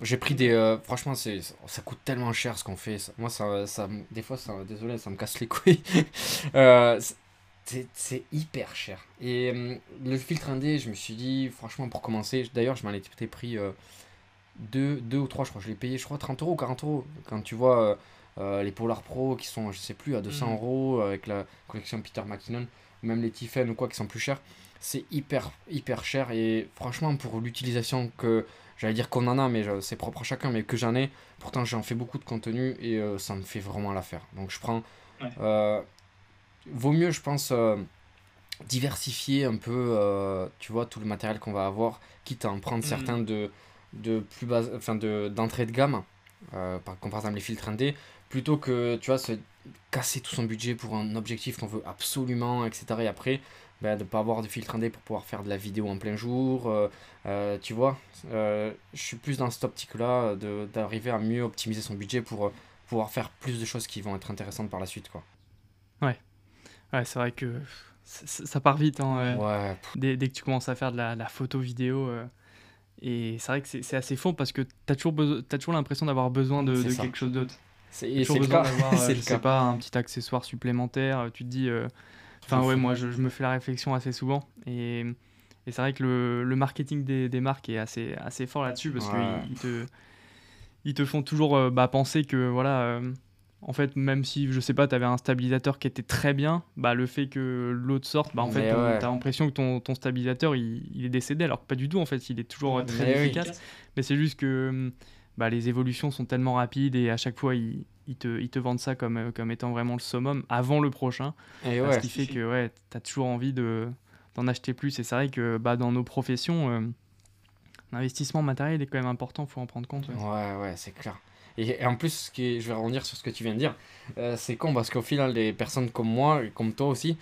J'ai pris des. Euh, franchement, c'est, ça coûte tellement cher ce qu'on fait. moi, ça, ça, des fois, ça, désolé, ça me casse les couilles. euh, c'est hyper cher. Et euh, le filtre indé, je me suis dit, franchement, pour commencer, d'ailleurs, je m'en étais pris 2 deux, ou 3, je crois, je l'ai payé, je crois, 30 euros, 40 euros. Quand tu vois les Polar Pro qui sont, je sais plus, à 200 mm. euros avec la collection Peter McKinnon, ou même les Tiffen ou quoi qui sont plus chers, c'est hyper, hyper cher. Et franchement, pour l'utilisation que, j'allais dire qu'on en a, mais c'est propre à chacun, mais que j'en ai, pourtant j'en fais beaucoup de contenu et ça me fait vraiment l'affaire. Donc je prends vaut mieux, je pense, euh, diversifier un peu, euh, tu vois, tout le matériel qu'on va avoir, quitte à en prendre mm. certains de, de plus bas, enfin de, d'entrée de gamme, euh, comme par exemple les filtres 1D, plutôt que, tu vois, se casser tout son budget pour un objectif qu'on veut absolument, etc. Et après, ben, de ne pas avoir de filtre 1D pour pouvoir faire de la vidéo en plein jour, tu vois. je suis plus dans cette optique-là, d'arriver à mieux optimiser son budget pour pouvoir faire plus de choses qui vont être intéressantes par la suite, quoi. Ouais. Ouais, c'est vrai que ça part vite. Hein, ouais. dès, dès, que tu commences à faire de la, photo vidéo. Euh, et c'est vrai que c'est assez faux parce que tu as toujours, as toujours l'impression d'avoir besoin de, de quelque chose d'autre. C'est le cas. Euh, je sais pas, un petit accessoire supplémentaire. Euh, tu te dis. Enfin, ouais, moi, je, je, me fais la réflexion assez souvent. Et, et c'est vrai que le, le marketing des, des, marques est assez, assez fort là-dessus parce qu'ils te, ils te font toujours bah, penser que voilà en fait, même si, je sais pas, tu avais un stabilisateur qui était très bien, bah, le fait que l'autre sorte, bah, en fait, tu as l'impression que ton, ton stabilisateur, il, est décédé, alors que pas du tout, en fait, il est toujours très efficace. Mais c'est juste que bah, les évolutions sont tellement rapides et à chaque fois, ils, te, ils te vendent ça comme, euh, comme étant vraiment le summum avant le prochain. Et ce qui fait que ouais, tu as toujours envie de, d'en acheter plus. Et c'est vrai que bah, dans nos professions, euh, l'investissement matériel est quand même important, il faut en prendre compte. Ouais, ouais, c'est clair. Et, en plus, ce qui je vais rebondir sur ce que tu viens de dire, euh, c'est con parce qu'au final, les personnes comme moi, et comme toi aussi,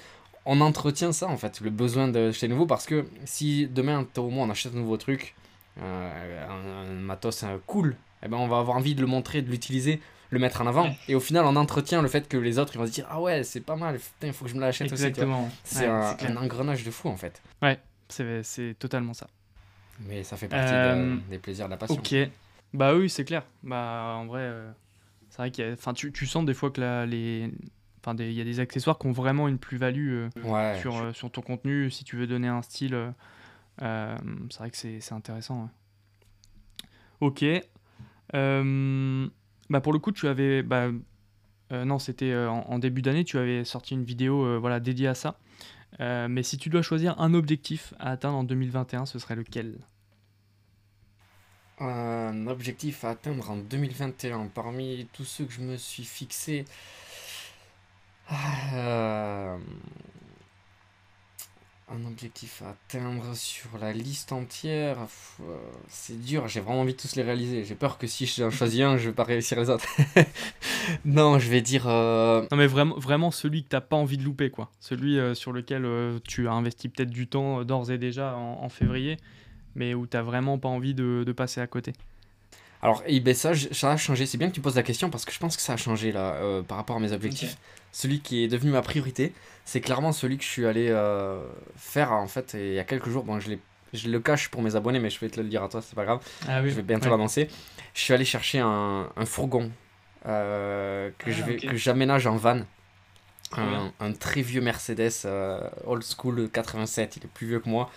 on entretient ça en fait, le besoin d'acheter nouveau parce que si demain, au moins, on achète un nouveau truc, euh, un, matos cool, eh ben, on va avoir envie de le montrer, de l'utiliser, le mettre en avant. Et au final, on entretient le fait que les autres ils vont se dire Ah ouais, c'est pas mal, il faut que je me l'achète aussi. C'est un, engrenage de fou en fait. Ouais, c'est totalement ça. Mais ça fait partie euh, des plaisirs de la passion. Ok, bah oui, c'est clair. Bah en vrai, euh, c'est vrai qu'il enfin, tu, tu, sens des fois que là, les, enfin, il y a des accessoires qui ont vraiment une plus-value euh, sur, sur ton contenu. Si tu veux donner un style, c'est vrai que c'est intéressant. Ok. Bah pour le coup, tu avais, bah, non, c'était en, en, début d'année, tu avais sorti une vidéo, voilà, dédiée à ça. mais si tu dois choisir un objectif à atteindre en 2021, ce serait lequel? Un objectif à atteindre en 2021 parmi tous ceux que je me suis fixé. Euh, un objectif à atteindre sur la liste entière, euh, c'est dur, j'ai vraiment envie de tous les réaliser. J'ai peur que si j'en choisis un, je vais pas réussir les autres. non, je vais dire. Euh, non, mais vraiment, vraiment celui que t'as pas envie de louper, quoi. Celui sur lequel tu as investi peut-être du temps d'ores et déjà en février mais où tu n'as vraiment pas envie de, de, passer à côté Alors, et ben ça, ça a changé. C'est bien que tu poses la question parce que je pense que ça a changé là euh, par rapport à mes objectifs. Celui qui est devenu ma priorité, c'est clairement celui que je suis allé euh, faire en fait il y a quelques jours. Bon, je, je le cache pour mes abonnés, mais je vais te le dire à toi, c'est pas grave. Ah je vais bientôt l'annoncer. Je suis allé chercher un, un fourgon euh, que ah, je vais que j'aménage en van. Un, un, très vieux Mercedes old school 87, il est plus vieux que moi.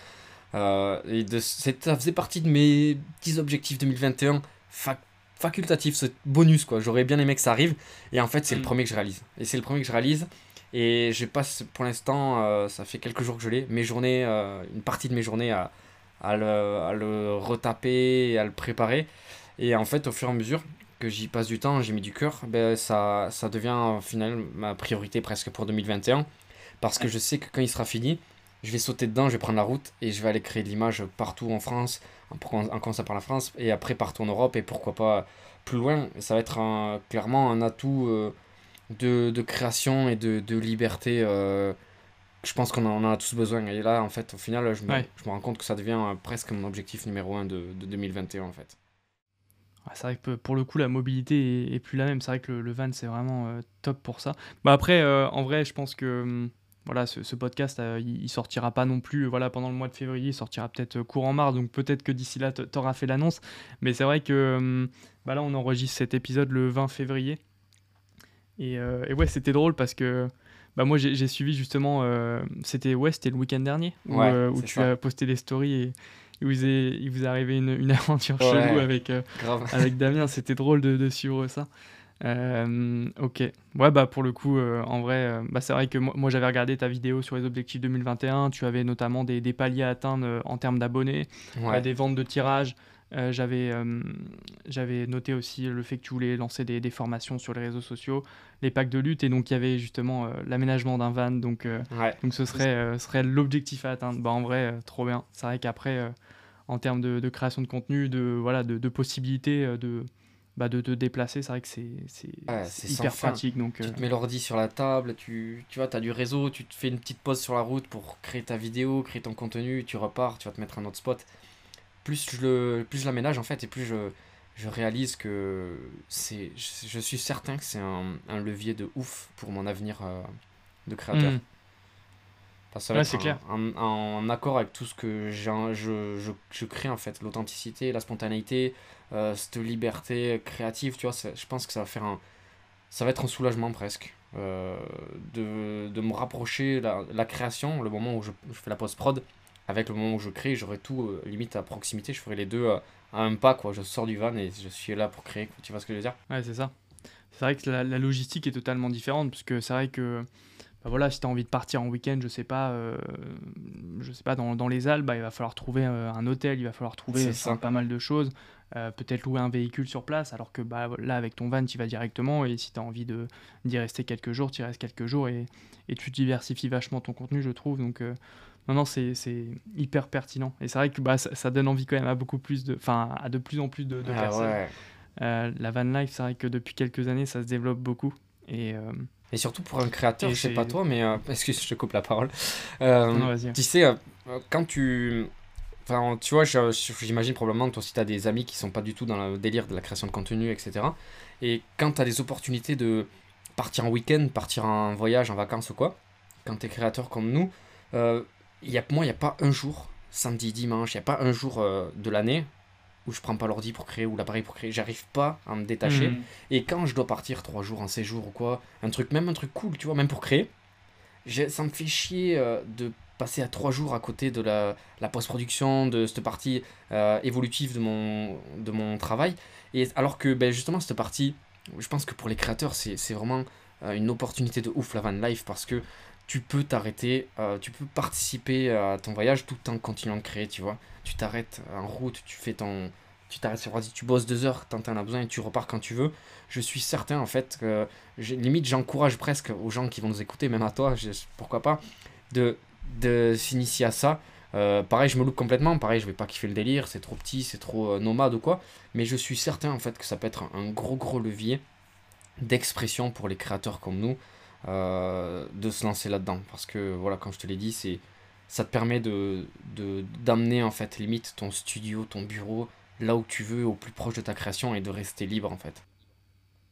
Euh, et de, ça faisait partie de mes petits objectifs 2021 facultatifs, ce bonus quoi. J'aurais bien aimé que ça arrive. Et en fait, c'est le mm. premier que je réalise. Et c'est le premier que je réalise. Et je passe pour l'instant, euh, ça fait quelques jours que je l'ai, mes journées, euh, une partie de mes journées à, à, le, à le retaper et à le préparer. Et en fait, au fur et à mesure que j'y passe du temps, j'ai mis du cœur, ben, ça, ça devient au final ma priorité presque pour 2021. Parce que je sais que quand il sera fini, je vais sauter dedans, je vais prendre la route et je vais aller créer de l'image partout en France, en commençant par la France et après partout en Europe et pourquoi pas plus loin. Ça va être un, clairement un atout euh, de, de, création et de, de liberté. Euh, je pense qu'on en, a tous besoin. Et là, en fait, au final, je me, je me rends compte que ça devient euh, presque mon objectif numéro un de, de 2021 en fait. C'est vrai que pour le coup, la mobilité est, plus la même. C'est vrai que le, van, c'est vraiment top pour ça. Bah après, en vrai, je pense que hum, voilà, ce, podcast, euh, il, sortira pas non plus voilà, pendant le mois de février, il sortira peut-être euh, courant mars, donc peut-être que d'ici là, tu auras fait l'annonce. Mais c'est vrai que hum, bah là, on enregistre cet épisode le 20 février. Euh, et, ouais, c'était drôle parce que bah moi, j'ai suivi justement, c'était ouais, le week-end dernier, où, tu as posté des stories et il vous est, il vous est arrivé une, une aventure chelou avec, avec Damien. C'était drôle de, de, suivre ça. Euh, ok. Ouais, bah pour le coup, euh, en vrai, euh, bah, c'est vrai que moi, j'avais regardé ta vidéo sur les objectifs 2021. Tu avais notamment des, des paliers à atteindre en termes d'abonnés, des ventes de tirages. j'avais, j'avais noté aussi le fait que tu voulais lancer des, des, formations sur les réseaux sociaux, les packs de lutte, et donc il y avait justement l'aménagement d'un van. Donc, donc ce serait, serait l'objectif à atteindre. Bah, en vrai, trop bien. C'est vrai qu'après, en termes de, de, création de contenu, de, voilà, de, de possibilités de bah, de te déplacer, c'est vrai que c'est hyper pratique. Donc, Tu te euh, mets l'ordi sur la table, tu, tu vois, as du réseau, tu te fais une petite pause sur la route pour créer ta vidéo, créer ton contenu, tu repars, tu vas te mettre un autre spot. Plus je, le, plus je l'aménage en fait, et plus je, je réalise que c'est, je, suis certain que c'est un, un, levier de ouf pour mon avenir euh, de créateur. Hmm. Parce que c'est clair. En, accord avec tout ce que je, je, je crée en fait, l'authenticité, la spontanéité, euh, cette liberté créative, tu vois, je pense que ça va faire un. Ça va être un soulagement presque. Euh, de, de, me rapprocher la, la, création, le moment où je, je fais la post-prod, avec le moment où je crée, j'aurai tout euh, limite à proximité, je ferai les deux à un pas, quoi. Je sors du van et je suis là pour créer, tu vois ce que je veux dire? Ouais, c'est ça. c'est vrai que la, logistique est totalement différente, parce que c'est vrai que voilà, si tu as envie de partir en week-end, je sais pas, euh, je sais pas dans, dans les Alpes, bah, il va falloir trouver euh, un hôtel, il va falloir trouver pas mal de choses, euh, peut-être louer un véhicule sur place, alors que bah, là, avec ton van, tu vas directement, et si tu as envie d'y rester quelques jours, tu y restes quelques jours, et, et, tu diversifies vachement ton contenu, je trouve. Donc, non, non, c'est hyper pertinent. Et c'est vrai que bah, ça, ça, donne envie quand même à beaucoup plus de, enfin, à de plus en plus de, de ah personnes. la van life, c'est vrai que depuis quelques années, ça se développe beaucoup. Et, et surtout pour un créateur, je sais pas toi, mais euh, excuse, je te coupe la parole. Euh, tu sais, euh, quand tu. Enfin, tu vois, j'imagine probablement, toi aussi, tu as des amis qui sont pas du tout dans le délire de la création de contenu, etc. Et quand tu as des opportunités de partir en week-end, partir en voyage, en vacances ou quoi, quand tu es créateur comme nous, y a, moi, il n'y a pas un jour, samedi, dimanche, il n'y a pas un jour de l'année où je prends pas l'ordi pour créer ou l'appareil pour créer, j'arrive pas à me détacher. Hmm. Et quand je dois partir trois jours en séjour ou quoi, un truc, même un truc cool, tu vois, même pour créer, ça me fait chier euh, de passer à trois jours à côté de la, la post-production, de cette partie euh, évolutive de mon, de mon travail. Et alors que ben, justement, cette partie, je pense que pour les créateurs, c'est vraiment euh, une opportunité de ouf la van life parce que tu peux t'arrêter, tu peux participer à ton voyage tout en continuant de créer, tu vois tu t'arrêtes en route, tu fais ton. Tu t'arrêtes sur tu bosses deux heures tant en as besoin et tu repars quand tu veux. Je suis certain en fait que limite j'encourage presque aux gens qui vont nous écouter, même à toi, pourquoi pas, de, de s'initier à ça. Euh, pareil, je me loupe complètement. Pareil, je vais pas kiffer le délire, c'est trop petit, c'est trop euh, nomade ou quoi. Mais je suis certain en fait que ça peut être un, gros gros levier d'expression pour les créateurs comme nous euh, de se lancer là-dedans. Parce que voilà, comme je te l'ai dit, c'est ça te permet de d'amener en fait limite ton studio, ton bureau là où tu veux, au plus proche de ta création et de rester libre en fait.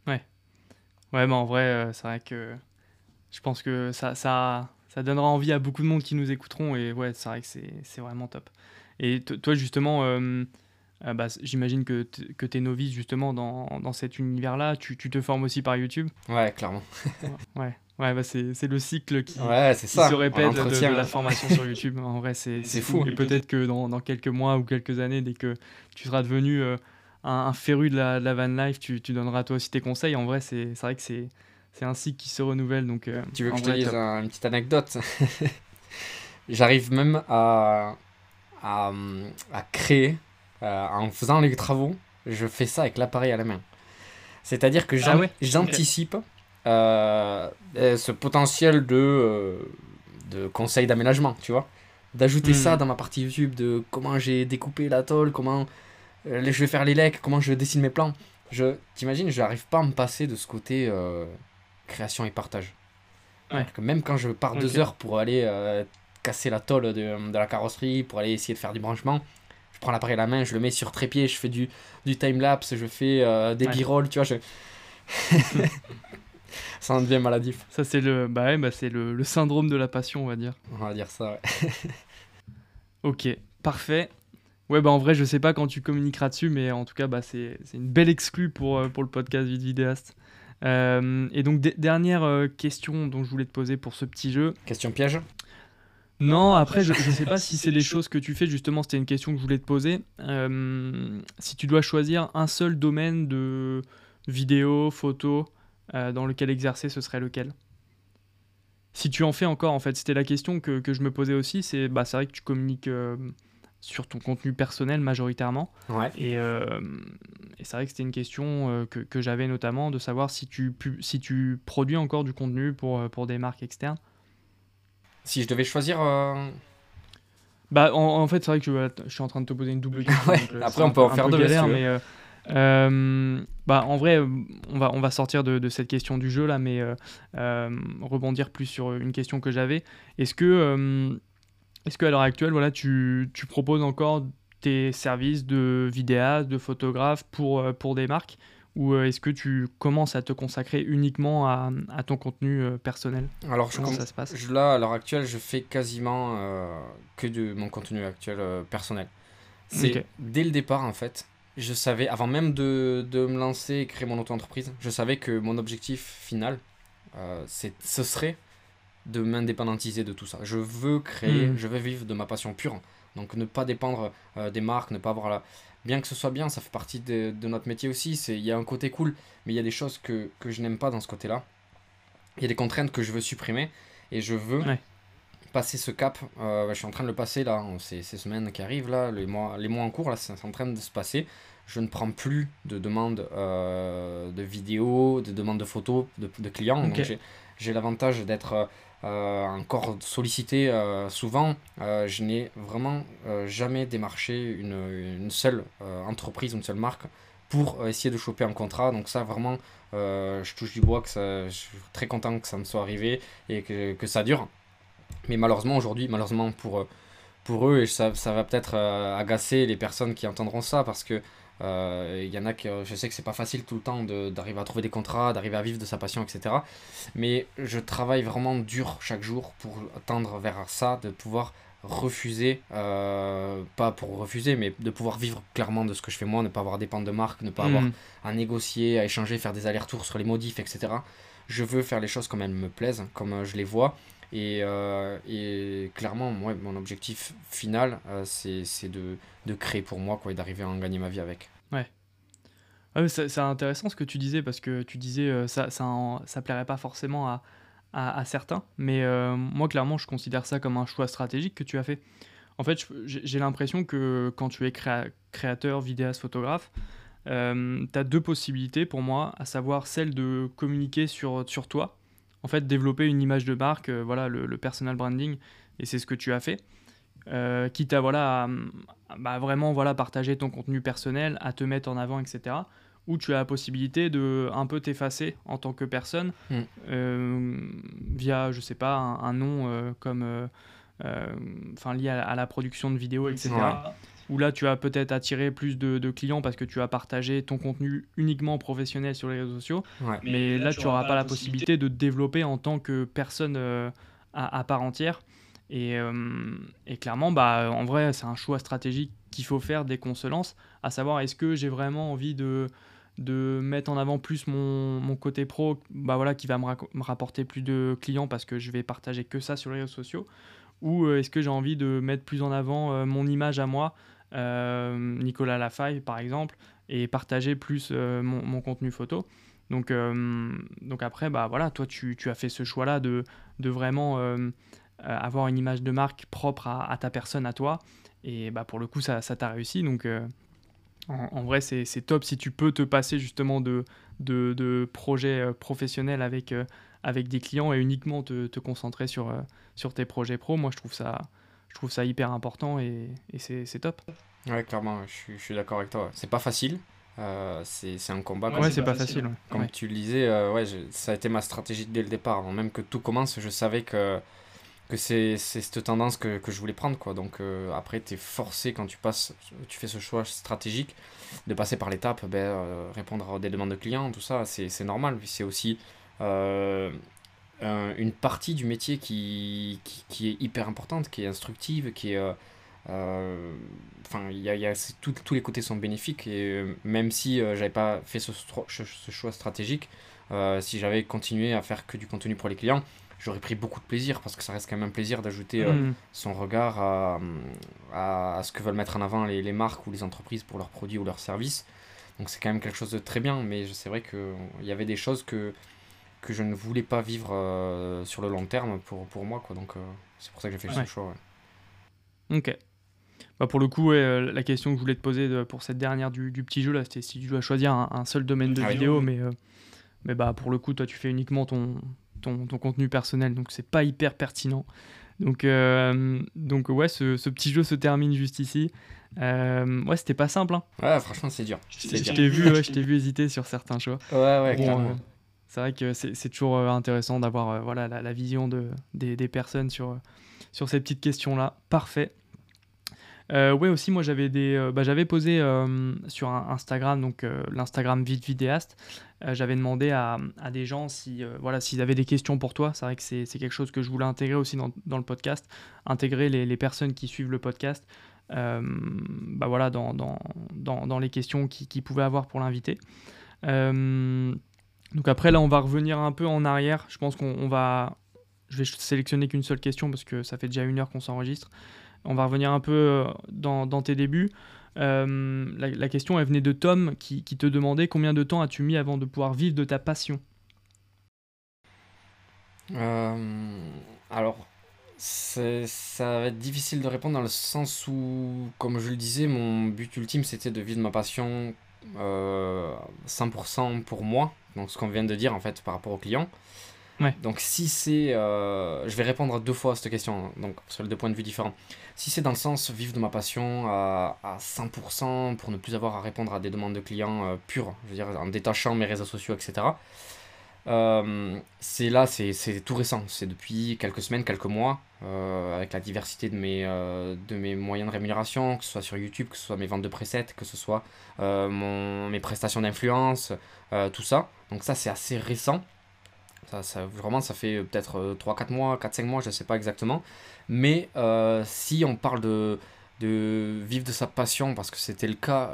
Ouais. Ouais, mais en vrai, euh, c'est vrai que je pense que ça, ça, ça donnera envie à beaucoup de monde qui nous écouteront et ouais, c'est vrai que c'est vraiment top. Et toi, justement, euh, euh, bah, j'imagine que, que tu es novice justement dans, dans cet univers-là. Tu, tu, te formes aussi par YouTube? Ouais, clairement. ouais. Ouais, bah c'est le cycle qui, se répète de, la formation sur YouTube. En vrai, c'est fou. Et peut-être que dans, dans, quelques mois ou quelques années, dès que tu seras devenu euh, un, féru de la, de la, van life, tu, tu, donneras toi aussi tes conseils. En vrai, c'est vrai que c'est un cycle qui se renouvelle. Donc, euh, tu veux que je te dise une petite anecdote? J'arrive même à, à, à créer, euh, en faisant les travaux, je fais ça avec l'appareil à la main. C'est-à-dire que ah j'anticipe. Euh, ce potentiel de, euh, de conseils d'aménagement, tu vois. D'ajouter ça hmm. dans ma partie YouTube, de comment j'ai découpé la tôle, comment euh, je vais faire les lecs, comment je dessine mes plans. Je, t'imagines, je n'arrive pas à me passer de ce côté création et partage. Même quand je pars deux heures pour aller casser la tôle de, de, la carrosserie, pour aller essayer de faire du branchement, je prends l'appareil à la main, je le mets sur trépied, je fais du, du time-lapse, je fais des b-rolls, tu vois. Je... ça en devient maladif. Ça, c'est le, bah ouais, bah c'est le, le, syndrome de la passion, on va dire. On va dire ça, ouais. ok, parfait. Ouais, bah en vrai, je sais pas quand tu communiqueras dessus, mais en tout cas, bah, c'est une belle exclue pour, euh, pour le podcast Vite Vidéaste. Euh, et donc, dernière euh, question dont je voulais te poser pour ce petit jeu. Question piège? Non, après, je ne sais pas si c'est des choses que tu fais, justement, c'était une question que je voulais te poser. si tu dois choisir un seul domaine de vidéo, photo, euh, dans lequel exercer, ce serait lequel? Si tu en fais encore, en fait, c'était la question que, que, je me posais aussi. C'est bah, vrai que tu communiques euh, sur ton contenu personnel majoritairement. Ouais. Et, euh, et c'est vrai que c'était une question que, que j'avais notamment de savoir si tu, si tu produis encore du contenu pour, pour des marques externes. Si je devais choisir. Bah, en, fait, c'est vrai que je, suis en train de te poser une double question. Après, on peut en faire deux. Galère, mais euh, bah, en vrai, on va, on va sortir de, de cette question du jeu là, mais euh, euh, rebondir plus sur une question que j'avais. Est-ce que, est-ce qu'à l'heure actuelle, voilà, tu, tu, proposes encore tes services de vidéaste, de photographe pour, pour des marques? Ou est-ce que tu commences à te consacrer uniquement à, à ton contenu personnel? Alors, Comment ça se passe? je, Là, à l'heure actuelle, je fais quasiment que de mon contenu actuel personnel. C'est dès le départ, en fait, je savais, avant même de, de me lancer et créer mon auto-entreprise, je savais que mon objectif final, euh, ce serait de m'indépendantiser de tout ça. Je veux créer, hmm. je veux vivre de ma passion pure. Donc ne pas dépendre des marques, ne pas avoir la... Bien que ce soit bien, ça fait partie de, notre métier aussi, il y a un côté cool, mais il y a des choses que, que je n'aime pas dans ce côté-là. Il y a des contraintes que je veux supprimer et je veux passer ce cap. je suis en train de le passer là, ces, ces semaines qui arrivent là, les mois, les mois en cours là, c'est en train de se passer je ne prends plus de demandes euh, de vidéos, de demandes de photos de, clients. j'ai l'avantage d'être euh, encore sollicité euh, souvent. je n'ai vraiment jamais démarché une, une seule entreprise, une seule marque pour essayer de choper un contrat. Donc ça, vraiment, je touche du bois, que ça, je suis très content que ça me soit arrivé et que, que ça dure. Mais malheureusement, aujourd'hui, malheureusement pour, pour eux, et ça, ça va peut-être agacer les personnes qui entendront ça, parce que il euh, y en a que je sais que c'est pas facile tout le temps d'arriver à trouver des contrats, d'arriver à vivre de sa passion, etc. Mais je travaille vraiment dur chaque jour pour tendre vers ça, de pouvoir refuser, euh, pas pour refuser, mais de pouvoir vivre clairement de ce que je fais moi, ne pas avoir à dépendre de marque, ne pas avoir mhm. à négocier, à échanger, faire des allers-retours sur les modifs, etc. Je veux faire les choses comme elles me plaisent, comme euh, je les vois. Et, et clairement, moi, mon objectif final, c'est de, créer pour moi quoi, et d'arriver à en gagner ma vie avec. Ouais. Ah c'est intéressant ce que tu disais parce que tu disais euh, ça, ça, ça plairait pas forcément à, à, certains, mais euh, moi clairement je considère ça comme un choix stratégique que tu as fait. En fait, j'ai l'impression que quand tu es créateur, vidéaste, photographe, euh, tu as deux possibilités pour moi, à savoir celle de communiquer sur, sur toi, en fait développer une image de marque, voilà le, le, personal branding, et c'est ce que tu as fait. Euh, quitte à, voilà, bah, vraiment voilà, partager ton contenu personnel, à te mettre en avant, etc. Où tu as la possibilité de un peu t'effacer en tant que personne mm. euh, via, je sais pas, un, nom euh, comme, enfin lié à, la production de vidéos, etc. Où là, tu vas peut-être attirer plus de, clients parce que tu as partagé ton contenu uniquement professionnel sur les réseaux sociaux. Mais, là, tu n'auras pas la possibilité de te développer en tant que personne à, part entière. Et, euh, et, clairement, bah, en vrai, c'est un choix stratégique qu'il faut faire dès qu'on se lance, à savoir est-ce que j'ai vraiment envie de, de mettre en avant plus mon, mon côté pro, bah voilà, qui va me, me, rapporter plus de clients parce que je vais partager que ça sur les réseaux sociaux, ou euh, est-ce que j'ai envie de mettre plus en avant euh, mon image à moi, Nicolas Lafaille par exemple, et partager plus mon, mon, contenu photo. Donc, donc après, bah voilà, toi tu, tu, as fait ce choix-là de, de vraiment euh, avoir une image de marque propre à, ta personne, à toi. Et bah, pour le coup, ça t'a réussi. Donc, euh, en, vrai, c'est top si tu peux te passer justement de, de, de projets euh, professionnels avec, avec des clients et uniquement te, te concentrer sur, sur tes projets pro. Moi, je trouve ça, je trouve ça hyper important et, et c'est top. Ouais, clairement, je suis, d'accord avec toi. C'est pas facile. c'est un combat. Ouais, c'est pas, facile. Comme tu le disais, ouais, ça a été ma stratégie dès le départ. Avant même que tout commence, je savais que que c'est cette tendance que, que, je voulais prendre quoi donc euh, après tu es forcé quand tu passes tu fais ce choix stratégique de passer par l'étape ben, euh, répondre à des demandes de clients tout ça c'est normal c'est aussi euh, une partie du métier qui, qui, qui, est hyper importante qui est instructive qui est enfin il y a, y a tous les côtés sont bénéfiques et même si j'avais pas fait ce, ce choix stratégique si j'avais continué à faire que du contenu pour les clients j'aurais pris beaucoup de plaisir parce que ça reste quand même un plaisir d'ajouter euh, mm. son regard à, à, ce que veulent mettre en avant les, les, marques ou les entreprises pour leurs produits ou leurs services. Donc c'est quand même quelque chose de très bien, mais c'est vrai qu'il y avait des choses que, que je ne voulais pas vivre euh, sur le long terme pour, pour moi. Quoi. Donc euh, c'est pour ça que j'ai fait ce choix. Ok. Bah pour le coup, la question que je voulais te poser pour cette dernière du, du petit jeu, là, c'était si tu dois choisir un, seul domaine de ah vidéo, mais, mais bah, pour le coup, toi, tu fais uniquement ton, ton, contenu personnel, donc c'est pas hyper pertinent. Donc, euh, donc ouais, ce, ce, petit jeu se termine juste ici. Euh, ouais, c'était pas simple. Hein. Ouais, franchement, c'est dur. Je t'ai vu, ouais, vu hésiter sur certains choix. Ouais, ouais, clairement. Euh, c'est vrai que c'est toujours intéressant d'avoir voilà, la, vision de, des, personnes sur, sur ces petites questions-là. Parfait. Euh, ouais, aussi, moi, j'avais euh, bah, posé euh, sur Instagram, donc euh, l'Instagram Vite Vidéaste, j'avais demandé à, à, des gens si, voilà, s'ils avaient des questions pour toi. C'est vrai que c'est, quelque chose que je voulais intégrer aussi dans, dans le podcast, intégrer les, les, personnes qui suivent le podcast, bah voilà, dans, dans, dans, dans les questions qu'ils qui pouvaient avoir pour l'invité. Donc après, là, on va revenir un peu en arrière. Je pense qu'on va, je vais sélectionner qu'une seule question parce que ça fait déjà une heure qu'on s'enregistre on va revenir un peu dans, tes débuts. La, question, elle venait de Tom qui, te demandait combien de temps as-tu mis avant de pouvoir vivre de ta passion? Alors, ça va être difficile de répondre dans le sens où, comme je le disais, mon but ultime c'était de vivre ma passion euh, 100% pour moi. Donc ce qu'on vient de dire en fait par rapport au client. Donc si c'est... Euh, je vais répondre deux fois à cette question, donc sur les deux points de vue différents. Si c'est dans le sens vivre de ma passion à, à 100% pour ne plus avoir à répondre à des demandes de clients euh, pures, je veux dire en détachant mes réseaux sociaux, etc. Euh, c'est là, c'est tout récent, c'est depuis quelques semaines, quelques mois, euh, avec la diversité de mes, euh, de mes moyens de rémunération, que ce soit sur YouTube, que ce soit mes ventes de presets, que ce soit mon, mes prestations d'influence, tout ça. Donc ça, c'est assez récent. Ça, ça, vraiment, ça fait peut-être 3-4 mois, 4-5 mois, je ne sais pas exactement. Mais si on parle de, de vivre de sa passion, parce que c'était le cas,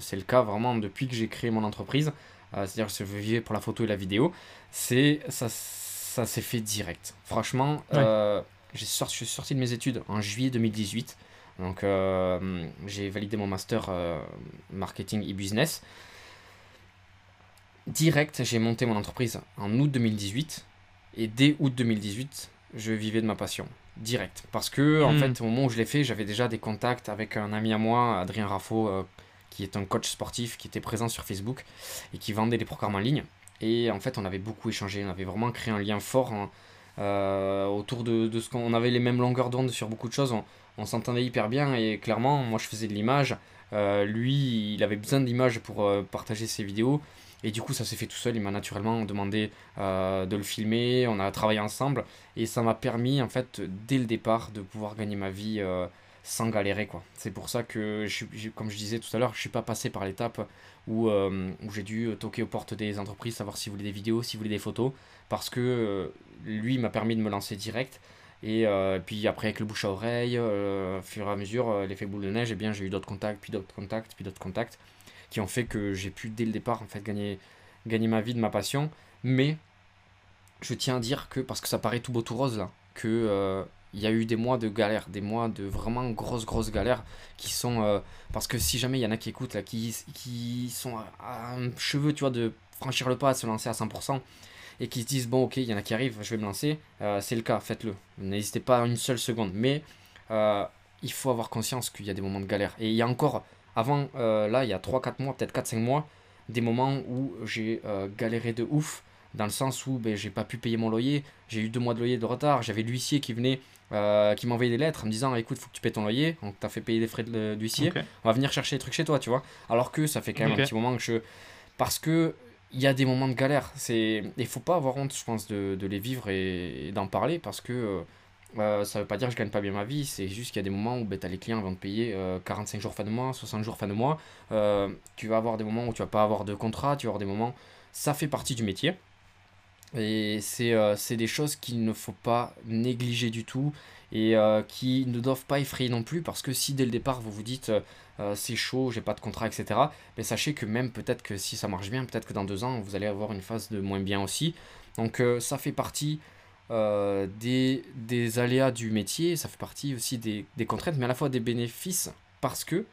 c'est le cas vraiment depuis que j'ai créé mon entreprise, euh, c'est-à-dire que je vivais pour la photo et la vidéo, c'est ça, ça s'est fait direct. Franchement, euh, j'ai sorti, je suis sorti de mes études en juillet 2018. Donc euh, j'ai validé mon master marketing et business. Direct, j'ai monté mon entreprise en août 2018 et dès août 2018, je vivais de ma passion direct parce que en hmm. fait au moment où je l'ai fait, j'avais déjà des contacts avec un ami à moi, Adrien Raffo qui est un coach sportif qui était présent sur Facebook et qui vendait des programmes en ligne. Et en fait, on avait beaucoup échangé, on avait vraiment créé un lien fort hein, euh, autour de, de ce qu'on avait les mêmes longueurs d'onde sur beaucoup de choses. On, s'entendait hyper bien et clairement, moi je faisais de l'image. Euh, lui, il avait besoin d'images pour euh, partager ses vidéos. Et du coup, ça s'est fait tout seul. Il m'a naturellement demandé de le filmer. On a travaillé ensemble. Et ça m'a permis, en fait, dès le départ, de pouvoir gagner ma vie sans galérer quoi. C'est pour ça que je, comme je disais tout à l'heure, je suis pas passé par l'étape où, euh, où j'ai dû toquer aux portes des entreprises, savoir s'ils voulaient des vidéos, s'ils voulaient des photos, parce que euh, lui m'a permis de me lancer direct. Et euh, puis après avec le bouche à oreille, au fur et à mesure, l'effet boule de neige, et eh bien j'ai eu d'autres contacts, puis d'autres contacts, puis d'autres contacts, qui ont fait que j'ai pu dès le départ en fait gagner, gagner ma vie de ma passion. Mais je tiens à dire que, parce que ça paraît tout beau tout rose là, que il y a eu des mois de galère, des mois de vraiment grosses, grosses galères qui sont. Euh, parce que si jamais il y en a qui écoutent, là, qui, qui sont à, un cheveu, tu vois, de franchir le pas, de se lancer à 100%, et qui se disent, bon, ok, il y en a qui arrivent, je vais me lancer, euh, c'est le cas, faites-le. N'hésitez pas une seule seconde. Mais euh, il faut avoir conscience qu'il y a des moments de galère. Et il y a encore, avant, là, il y a 3-4 mois, peut-être 4-5 mois, des moments où j'ai galéré de ouf dans le sens où ben, j'ai pas pu payer mon loyer, j'ai eu deux mois de loyer de retard, j'avais l'huissier qui venait, euh, qui m'envoyait des lettres en me disant écoute, faut que tu payes ton loyer, donc t'as fait payer des frais d'huissier, on va venir chercher des trucs chez toi, tu vois. Alors que ça fait quand même un petit moment que je. Parce que il y a des moments de galère, c'est il faut pas avoir honte, je pense, de, de les vivre et, d'en parler parce que. Euh, euh, ça veut pas dire que je gagne pas bien ma vie, c'est juste qu'il y a des moments où ben, as les clients vont te payer 45 jours fin de mois, 60 jours fin de mois. tu vas avoir des moments où tu vas pas avoir de contrat, tu vas avoir des moments. Ça fait partie du métier. Et euh, c'est des choses qu'il ne faut pas négliger du tout et euh, qui ne doivent pas effrayer non plus parce que si dès le départ vous vous dites euh, c'est chaud, j'ai pas de contrat, etc., mais ben, sachez que même peut-être que si ça marche bien, peut-être que dans deux ans vous allez avoir une phase de moins bien aussi. Donc ça fait partie des, des, aléas du métier, ça fait partie aussi des, des, contraintes, mais à la fois des bénéfices parce que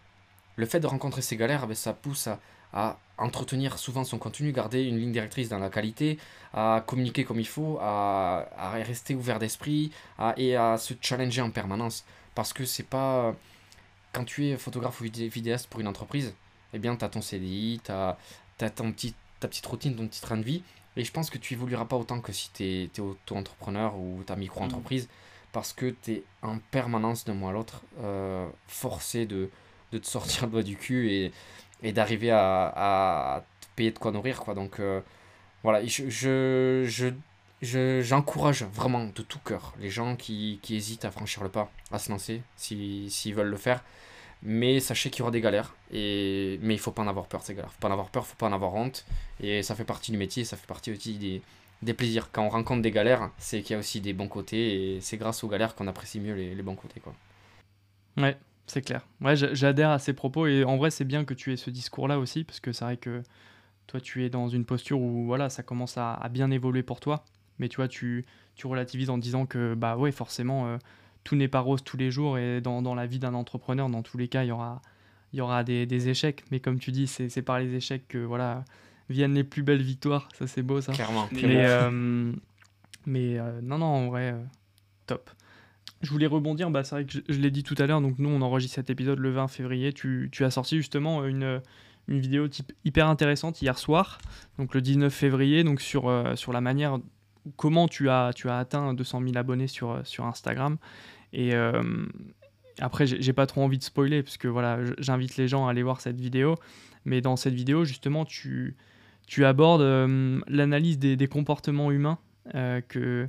le fait de rencontrer ces galères, ben, ça pousse à, à entretenir souvent son contenu, garder une ligne directrice dans la qualité, à communiquer comme il faut, à, rester ouvert d'esprit et à se challenger en permanence. Parce que c'est pas. Quand tu es photographe ou vidéaste pour une entreprise, eh bien, tu as ton CDI, tu as, ton petit, ta petite routine, ton petit train de vie. Et je pense que tu évolueras pas autant que si tu es, auto-entrepreneur ou ta micro-entreprise. Parce que tu es en permanence d'un mois à l'autre euh, forcé de, de te sortir le doigt du cul et, et d'arriver à, te payer de quoi nourrir. Quoi. Donc euh, voilà, je, j'encourage vraiment de tout cœur les gens qui, qui, hésitent à franchir le pas, à se lancer, s'ils si, veulent le faire. Mais sachez qu'il y aura des galères, et... mais il faut pas en avoir peur, ces galères. faut pas en avoir peur, faut pas en avoir honte. Et ça fait partie du métier, ça fait partie aussi des, des plaisirs. Quand on rencontre des galères, c'est qu'il y a aussi des bons côtés, et c'est grâce aux galères qu'on apprécie mieux les, les bons côtés. Quoi. Ouais, c'est clair. Ouais, j'adhère à ces propos et en vrai, c'est bien que tu aies ce discours-là aussi parce que c'est vrai que toi, tu es dans une posture où voilà, ça commence à, bien évoluer pour toi. Mais tu vois, tu, tu relativises en disant que bah ouais, forcément, euh, tout n'est pas rose tous les jours et dans, dans la vie d'un entrepreneur, dans tous les cas, il y aura, il y aura des, des échecs. Mais comme tu dis, c'est par les échecs que voilà, viennent les plus belles victoires. Ça, c'est beau, ça. Clairement. Mais, euh, mais euh, non, non, en vrai, euh, top. Je voulais rebondir, bah, c'est vrai que je, je l'ai dit tout à l'heure, donc nous on enregistre cet épisode le 20 février. Tu, tu as sorti justement une, une vidéo type hyper intéressante hier soir, donc le 19 février, donc sur, sur la manière comment tu as, atteint 200 000 abonnés sur, sur Instagram. Et après, j'ai pas trop envie de spoiler, parce que voilà, j'invite les gens à aller voir cette vidéo. Mais dans cette vidéo, justement, tu, abordes l'analyse des, comportements humains euh, que,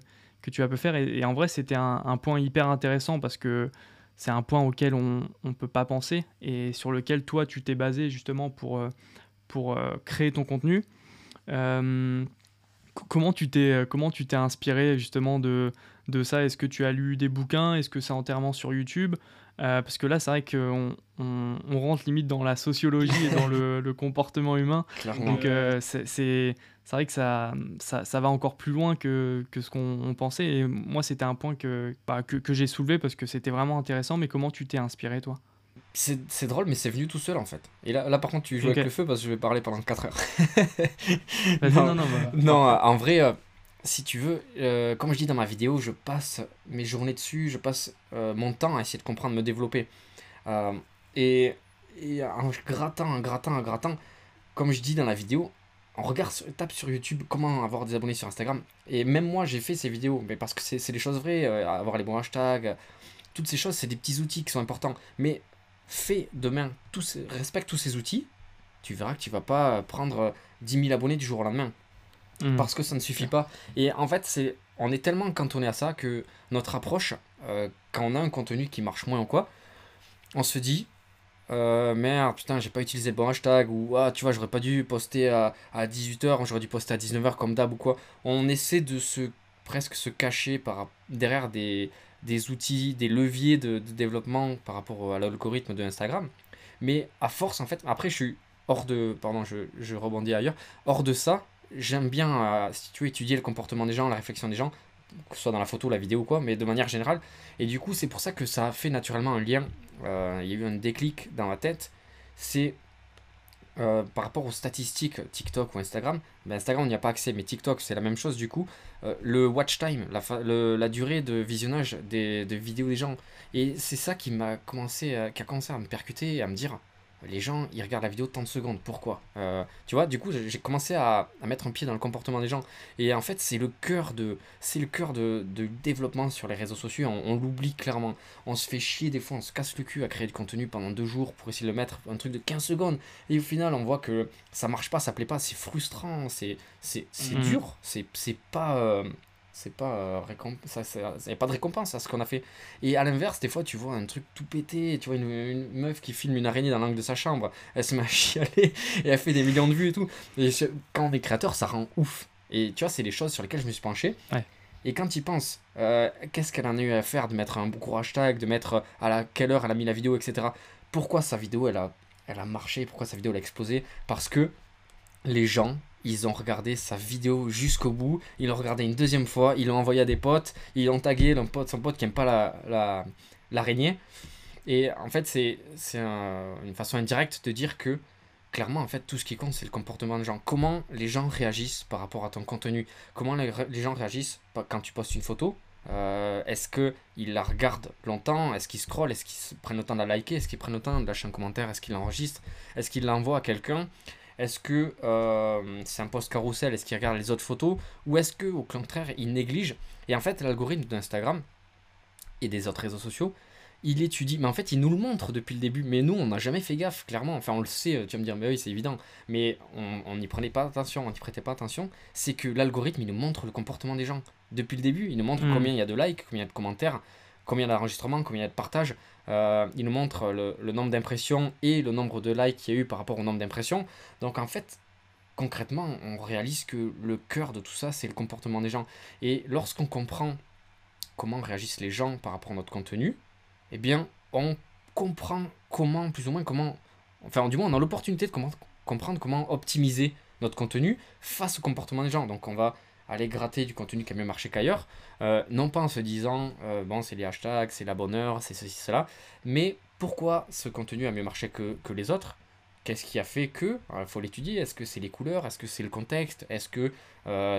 tu as pu faire. Et, en vrai, c'était un, point hyper intéressant parce que c'est un point auquel on ne peut pas penser et sur lequel toi, tu t'es basé justement pour créer ton contenu. Euh, comment tu t'es comment tu t'es inspiré justement de, de ça? Est-ce que tu as lu des bouquins? Est-ce que c'est entièrement sur YouTube? Euh, Parce que là, c'est vrai qu'on on, on, rentre limite dans la sociologie et dans le, le, comportement humain. Clairement. Donc euh, c'est vrai que ça, ça, ça, va encore plus loin que, que ce qu'on pensait. Et moi, c'était un point que, bah, que, que j'ai soulevé parce que c'était vraiment intéressant. Mais comment tu t'es inspiré, toi? C'est drôle, mais c'est venu tout seul en fait. Et là, là par contre, tu joues okay. avec le feu parce que je vais parler pendant 4 heures. non, non, non, bah, non, en vrai, euh, si tu veux, euh, comme je dis dans ma vidéo, je passe mes journées dessus, je passe euh, mon temps à essayer de comprendre, me développer. Et, et, en grattant, en grattant, en grattant, comme je dis dans la vidéo, on regarde, tape sur YouTube comment avoir des abonnés sur Instagram. Et même moi, j'ai fait ces vidéos, mais parce que c'est des choses vraies, avoir les bons hashtags, toutes ces choses, c'est des petits outils qui sont importants. Mais fais demain, tous, respecte tous ces outils, tu verras que tu vas pas prendre 10 000 abonnés du jour au lendemain. Mmh. Parce que ça ne suffit pas. Et en fait, c'est on est tellement cantonné à ça que notre approche, euh, quand on a un contenu qui marche moins ou quoi, on se dit euh, merde, putain, j'ai pas utilisé le bon hashtag, ou ah, tu vois, j'aurais pas dû poster à, à 18h, j'aurais dû poster à 19h comme d'hab ou quoi. On essaie de se presque se cacher par, derrière des, des outils, des leviers de, développement par rapport à l'algorithme de Instagram. Mais à force, en fait, après, je suis hors de. Pardon, je, je rebondis ailleurs. Hors de ça, j'aime bien, euh, si tu veux, étudier le comportement des gens, la réflexion des gens, que ce soit dans la photo, la vidéo ou quoi, mais de manière générale. Et du coup, c'est pour ça que ça a fait naturellement un lien. Euh, il y a eu un déclic dans ma tête. C'est euh, par rapport aux statistiques TikTok ou Instagram. Ben Instagram, on n'y a pas accès, mais TikTok, c'est la même chose du coup. Euh, le watch time, la, durée de visionnage des, vidéos des gens. Et c'est ça qui m'a commencé, qui a commencé à me percuter et à me dire les gens, ils regardent la vidéo 30 secondes. Pourquoi? Euh, Tu vois, du coup, j'ai commencé à, à, mettre un pied dans le comportement des gens. Et en fait, c'est le cœur de, c'est le cœur de, de, développement sur les réseaux sociaux. On, on l'oublie clairement. On se fait chier des fois, on se casse le cul à créer du contenu pendant deux jours pour essayer de le mettre un truc de 15 secondes. Et au final, on voit que ça marche pas, ça plaît pas. C'est frustrant, c'est, c'est, c'est mmh. dur. C'est, c'est pas. Euh, c'est pas euh, récomp... ça il a pas de récompense à ce qu'on a fait. Et à l'inverse des fois tu vois un truc tout pété tu vois une, une meuf qui filme une araignée dans l'angle de sa chambre. Elle se met à chialer et elle fait des millions de vues et tout. Et quand on est créateur ça rend ouf. Et tu vois c'est les choses sur lesquelles je me suis penché. Ouais. et quand tu penses euh, qu'est-ce qu'elle en a eu à faire de mettre un gros hashtag de mettre à la quelle heure elle a mis la vidéo etc pourquoi sa vidéo elle a elle a marché? Pourquoi sa vidéo elle a explosé? Parce que les gens ils ont regardé sa vidéo jusqu'au bout, ils l'ont regardé une deuxième fois, ils l'ont envoyé à des potes, ils l'ont tagué, son pote, qui n'aime pas l'araignée. La, et en fait, c'est un, une façon indirecte de dire que clairement, en fait, tout ce qui compte, c'est le comportement des gens. Comment les gens réagissent par rapport à ton contenu. Comment les, les gens réagissent quand tu postes une photo. Euh, Est-ce qu'ils la regardent longtemps? Est-ce qu'ils scrollent? Est-ce qu'ils prennent le temps de la liker? Est-ce qu'ils prennent le temps de lâcher un commentaire? Est-ce qu'ils l'enregistrent? Est-ce qu'ils l'envoient à quelqu'un? Est-ce que euh, c'est un post carousel Est-ce qu'il regarde les autres photos Ou est-ce que au contraire, il néglige Et en fait, l'algorithme d'Instagram et des autres réseaux sociaux, il étudie. Mais en fait, il nous le montre depuis le début. Mais nous, on n'a jamais fait gaffe, clairement. Enfin, on le sait, tu vas me dire, mais oui, c'est évident. Mais on n'y prenait pas attention, on n'y prêtait pas attention. C'est que l'algorithme, il nous montre le comportement des gens. Depuis le début, il nous montre mmh. combien il y a de likes, combien il y a de commentaires, combien d'enregistrements, combien il y a de partages. Euh, il nous montre le, le nombre d'impressions et le nombre de likes qu'il y a eu par rapport au nombre d'impressions. Donc en fait, concrètement, on réalise que le cœur de tout ça, c'est le comportement des gens. Et lorsqu'on comprend comment réagissent les gens par rapport à notre contenu, eh bien, on comprend comment, plus ou moins, comment... Enfin, du moins, on a l'opportunité de comprendre comment optimiser notre contenu face au comportement des gens. Donc on va aller gratter du contenu qui a mieux marché qu'ailleurs, non pas en se disant, bon, c'est les hashtags, c'est la bonne heure, c'est ceci, cela, mais pourquoi ce contenu a mieux marché que, que les autres? Qu'est-ce qui a fait que Il faut l'étudier. Est-ce que c'est les couleurs Est-ce que c'est le contexte Est-ce que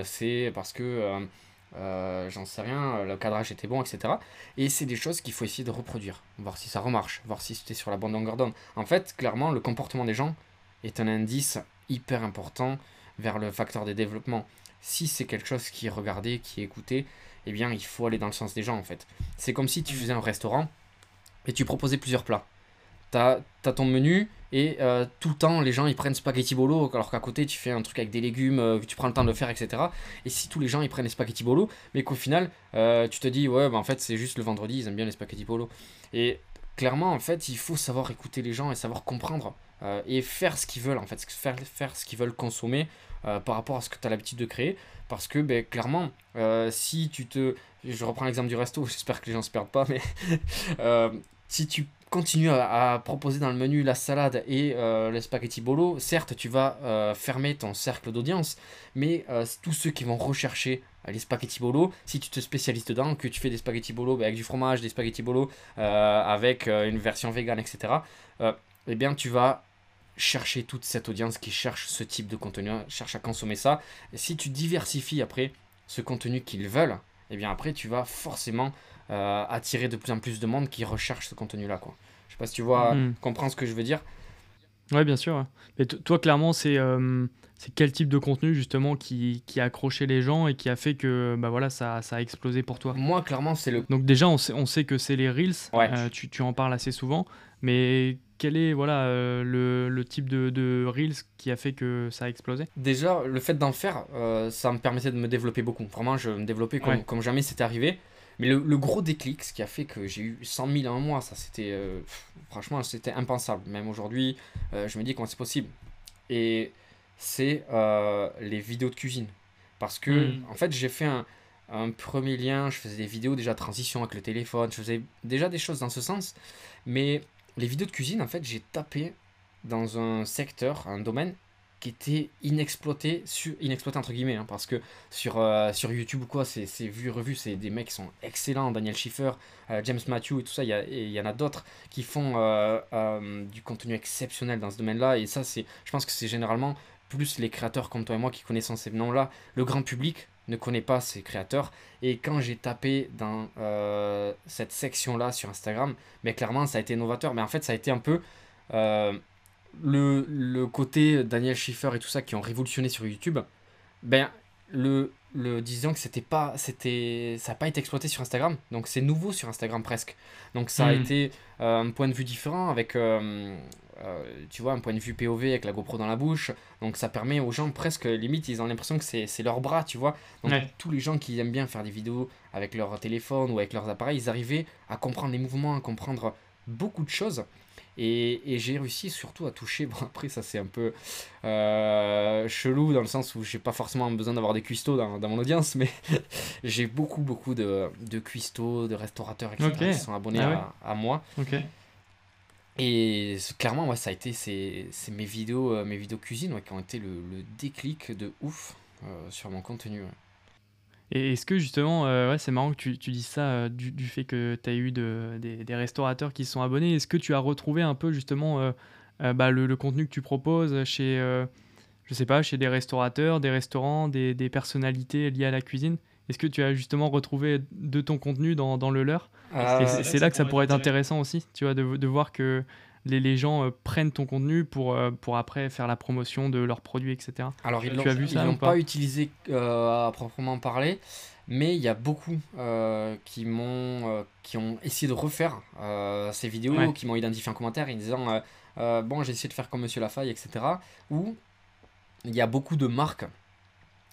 c'est parce que euh, j'en sais rien, le cadrage était bon, etc. Et c'est des choses qu'il faut essayer de reproduire, voir si ça remarche, voir si c'était sur la bonne longueur d'onde. En fait, clairement, le comportement des gens est un indice hyper important vers le facteur de développement. Si c'est quelque chose qui est regardé, qui est écouté, eh bien, il faut aller dans le sens des gens, en fait. C'est comme si tu faisais un restaurant et tu proposais plusieurs plats. Tu as, ton menu, et euh, tout le temps, les gens ils prennent spaghetti bolo, alors qu'à côté tu fais un truc avec des légumes, euh, tu prends le temps de le faire, etc. Et si tous les gens ils prennent les spaghetti bolo, mais qu'au final euh, tu te dis, ouais, bah, en fait c'est juste le vendredi, ils aiment bien les spaghetti bolo. Et clairement, en fait, il faut savoir écouter les gens et savoir comprendre et faire ce qu'ils veulent, en fait, faire, faire ce qu'ils veulent consommer par rapport à ce que tu as l'habitude de créer. Parce que, ben, clairement, si tu te. Je reprends l'exemple du resto, j'espère que les gens se perdent pas, mais si tu continues à, proposer dans le menu la salade et euh, le spaghetti bolo, certes, tu vas euh, fermer ton cercle d'audience, mais euh, tous ceux qui vont rechercher les spaghetti bolo, si tu te spécialises dedans, que tu fais des spaghetti bolo ben, avec du fromage, des spaghetti bolo avec une version vegan, etc., eh bien, tu vas chercher toute cette audience qui cherche ce type de contenu, cherche à consommer ça. Et si tu diversifies après ce contenu qu'ils veulent, eh bien après, tu vas forcément euh, attirer de plus en plus de monde qui recherche ce contenu-là. Quoi. Je sais pas si tu vois, mm. comprends ce que je veux dire. Ouais, bien sûr. Mais toi, clairement, c'est euh, c'est quel type de contenu justement qui, qui, a accroché les gens et qui a fait que bah voilà, ça, ça a explosé pour toi? Moi, clairement, c'est le. Donc, déjà, on sait, on sait que c'est les Reels. Euh, tu, tu, en parles assez souvent. Mais quel est voilà, le, le, type de, de, Reels qui a fait que ça a explosé Déjà, le fait d'en faire, ça me permettait de me développer beaucoup. Vraiment, je me développais comme, comme jamais c'était arrivé. Mais le, gros déclic, ce qui a fait que j'ai eu 100 000 en un mois, ça c'était. Euh, franchement, c'était impensable. Même aujourd'hui, euh, je me dis comment c'est possible. Et c'est euh, les vidéos de cuisine. Parce que, hmm. en fait, j'ai fait un, un, premier lien, je faisais des vidéos déjà transition avec le téléphone, je faisais déjà des choses dans ce sens. Mais les vidéos de cuisine, en fait, j'ai tapé dans un secteur, un domaine qui était inexploité, sur, inexploité entre guillemets, hein, parce que sur, euh, sur YouTube ou quoi, c'est vu, revu, c'est des mecs qui sont excellents, Daniel Schiffer, euh, James Matthew et tout ça, il y, y, en a d'autres qui font euh, du contenu exceptionnel dans ce domaine-là, et ça, c'est je pense que c'est généralement plus les créateurs comme toi et moi qui connaissons ces noms-là. Le grand public ne connaît pas ces créateurs, et quand j'ai tapé dans cette section-là sur Instagram, mais clairement, ça a été novateur, mais en fait, ça a été un peu le, le côté Daniel Schiffer et tout ça qui ont révolutionné sur YouTube, ben, le, le disons que c'était pas c'était ça n'a pas été exploité sur Instagram. Donc c'est nouveau sur Instagram presque. Donc ça a hmm. été euh, un point de vue différent avec euh, euh, tu vois un point de vue POV avec la GoPro dans la bouche donc ça permet aux gens presque limite ils ont l'impression que c'est leur bras tu vois. Donc tous les gens qui aiment bien faire des vidéos avec leur téléphone ou avec leurs appareils ils arrivaient à comprendre les mouvements à comprendre beaucoup de choses. Et, et j'ai réussi surtout à toucher, bon après ça c'est un peu euh, chelou dans le sens où j'ai pas forcément besoin d'avoir des cuistots dans, dans, mon audience, mais j'ai beaucoup beaucoup de, de cuistots, de restaurateurs, etc. qui sont abonnés ah à, à, moi. Et clairement, ouais, ça a été c'est mes vidéos, euh, mes vidéos cuisine qui ont été le, déclic de ouf euh, sur mon contenu. Et est-ce que justement, euh, ouais, c'est marrant que tu, tu dises ça du, fait que tu as eu de, des, restaurateurs qui sont abonnés. Est-ce que tu as retrouvé un peu justement bah, le, le, contenu que tu proposes chez, je sais pas, chez des restaurateurs, des restaurants, des, des personnalités liées à la cuisine? Est-ce que tu as justement retrouvé de ton contenu dans, dans le leur C'est là que ça pourrait être intéressant aussi, tu vois, de, de voir que les, les gens euh, prennent ton contenu pour, euh, pour après faire la promotion de leurs produits, etc. Alors, ils ne l'ont pas, utilisé euh, à proprement parler, mais il y a beaucoup qui, m'ont, qui ont essayé de refaire ces vidéos, qui m'ont identifié en commentaire en disant Bon, j'ai essayé de faire comme Monsieur Lafaille, etc. Ou il y a beaucoup de marques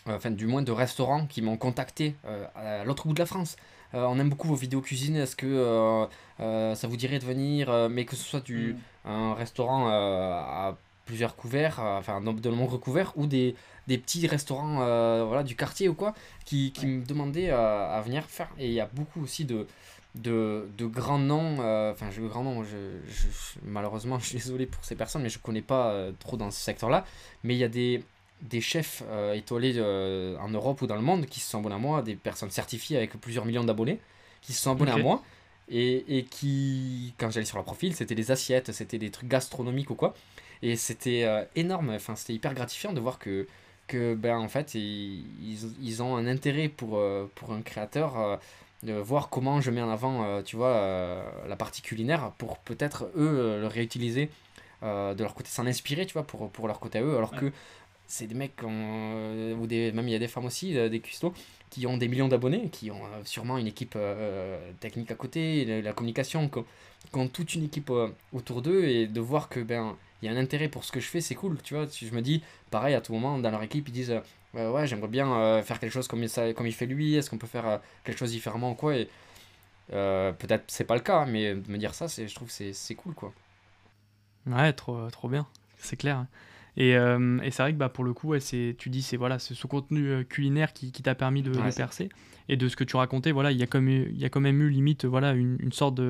enfin du moins de restaurants qui m'ont contacté à l'autre bout de la France euh, on aime beaucoup vos vidéos cuisine, est-ce que euh, euh, ça vous dirait de venir, mais que ce soit du, mm. un restaurant à plusieurs couverts, enfin de nombreux couverts, ou des, des petits restaurants voilà, du quartier ou quoi, qui, qui me demandaient à venir faire. Et il y a beaucoup aussi de, de, de grands noms, enfin je grand nom, je, malheureusement je suis désolé pour ces personnes, mais je connais pas trop dans ce secteur-là, mais il y a des, des chefs étoilés en Europe ou dans le monde qui se sont abonnés à moi, des personnes certifiées avec plusieurs millions d'abonnés qui se sont abonnés à moi et, et qui, quand j'allais sur leur profil, c'était des assiettes, c'était des trucs gastronomiques ou quoi. Et c'était énorme, enfin, c'était hyper gratifiant de voir que, que ben, en fait, ils, ils ont un intérêt pour, pour un créateur de voir comment je mets en avant, euh, tu vois, euh, la partie culinaire pour peut-être eux euh, le réutiliser de leur côté, s'en inspirer, tu vois, pour, pour leur côté à eux, alors que c'est des mecs, ou des, même il y a des femmes aussi, des cuistots, qui ont des millions d'abonnés, qui ont sûrement une équipe technique à côté, la, communication, qui ont, toute une équipe autour d'eux, et de voir que, ben, il y a un intérêt pour ce que je fais, c'est cool, tu vois. Si je me dis, pareil, à tout moment, dans leur équipe, ils disent, ouais, j'aimerais bien euh, faire quelque chose comme ça, comme il fait lui, est-ce qu'on peut faire euh, quelque chose différemment ou quoi et euh, peut-être c'est pas le cas mais me dire ça je trouve c'est c'est cool quoi. Ouais trop trop bien c'est clair et, et c'est vrai que bah, pour le coup ouais, tu dis c'est voilà ce, contenu culinaire qui, qui t'a permis de, de, percer. Et de ce que tu racontais voilà il y a comme y a quand même eu limite voilà une, une sorte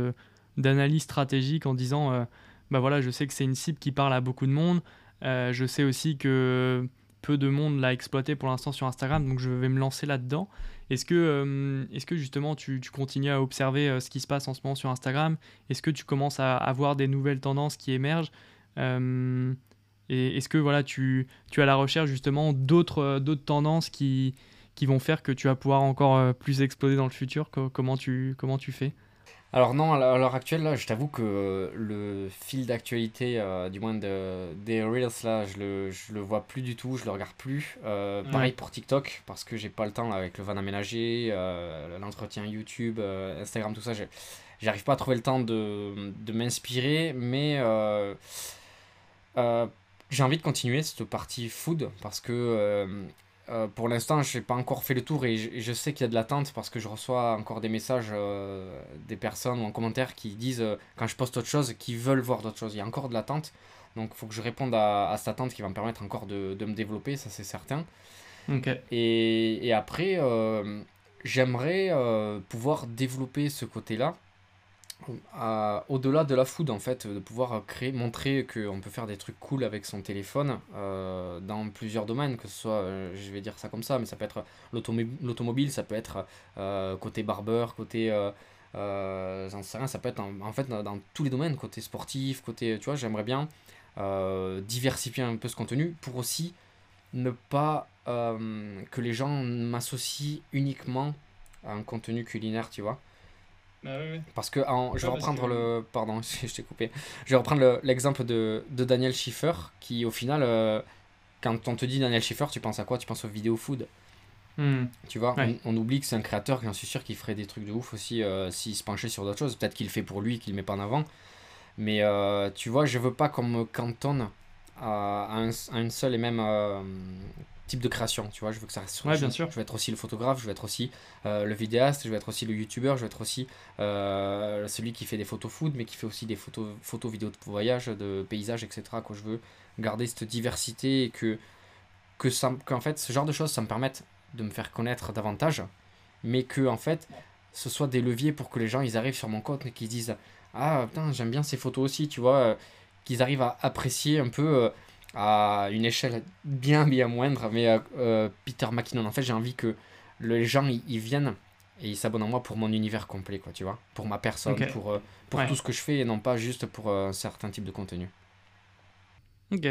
d'analyse stratégique en disant bah voilà je sais que c'est une cible qui parle à beaucoup de monde. Je sais aussi que peu de monde l'a exploité pour l'instant sur Instagram, donc je vais me lancer là-dedans. Est-ce que, euh, est-ce que justement tu, tu, continues à observer euh, ce qui se passe en ce moment sur Instagram? Est-ce que tu commences à avoir des nouvelles tendances qui émergent? Euh, Et est-ce que voilà, tu, tu as la recherche justement d'autres, d'autres tendances qui, qui vont faire que tu vas pouvoir encore plus exploser dans le futur? Comment tu, comment tu fais? Alors non, à l'heure actuelle, là, je t'avoue que le fil d'actualité, euh, du moins de, des Reels, là, je le, je le vois plus du tout, je le regarde plus. Euh, pareil pour TikTok, parce que j'ai pas le temps là, avec le van aménagé, euh, l'entretien YouTube, Instagram, tout ça, j'arrive pas à trouver le temps de, de m'inspirer, mais j'ai envie de continuer cette partie food, parce que euh, pour l'instant, je n'ai pas encore fait le tour et je, sais qu'il y a de l'attente parce que je reçois encore des messages euh, des personnes ou en commentaire qui disent, euh, quand je poste autre chose, qu'ils veulent voir d'autres choses. Il y a encore de l'attente. Donc il faut que je réponde à, à, cette attente qui va me permettre encore de, de me développer, ça c'est certain. Et, et, après, j'aimerais pouvoir développer ce côté-là au-delà de la food en fait, de pouvoir créer, montrer qu'on peut faire des trucs cool avec son téléphone euh, dans plusieurs domaines, que ce soit, euh, je vais dire ça comme ça, mais ça peut être l'automobile, ça peut être euh, côté barbeur, côté, j'en sais rien, ça peut être en, fait dans, tous les domaines, côté sportif, côté, tu vois, j'aimerais bien diversifier un peu ce contenu pour aussi ne pas que les gens m'associent uniquement à un contenu culinaire, tu vois. Bah Parce que je vais reprendre le. Pardon, je t'ai coupé. Je vais reprendre l'exemple de, de, Daniel Schiffer, qui au final, euh, quand on te dit Daniel Schiffer, tu penses à quoi? Tu penses aux vidéo food. Hmm. Tu vois, on, oublie que c'est un créateur, j'en suis sûr qu'il ferait des trucs de ouf aussi euh, s'il se penchait sur d'autres choses. Peut-être qu'il le fait pour lui, qu'il le met pas en avant. Mais euh, tu vois, je veux pas qu'on me cantonne à, un, à une seule et même type de création, tu vois, je veux que ça reste sur ouais, bien sûr. Je veux être aussi le photographe, je veux être aussi euh, le vidéaste, je veux être aussi le youtubeur, je veux être aussi euh, celui qui fait des photos food, mais qui fait aussi des photos, photos vidéos de voyage, de paysages, etc. Quoi. Je veux garder cette diversité et que, que ça, qu'en fait, ce genre de choses, ça me permette de me faire connaître davantage, mais que, en fait, ce soit des leviers pour que les gens, ils arrivent sur mon compte et qu'ils disent Ah, putain, j'aime bien ces photos aussi, tu vois, euh, qu'ils arrivent à apprécier un peu à une échelle bien bien moindre, mais euh, euh, Peter McKinnon, en fait, j'ai envie que les gens ils viennent et ils s'abonnent à moi pour mon univers complet, quoi, tu vois, pour ma personne, pour, euh, pour tout ce que je fais et non pas juste pour un certain type de contenu. Ok,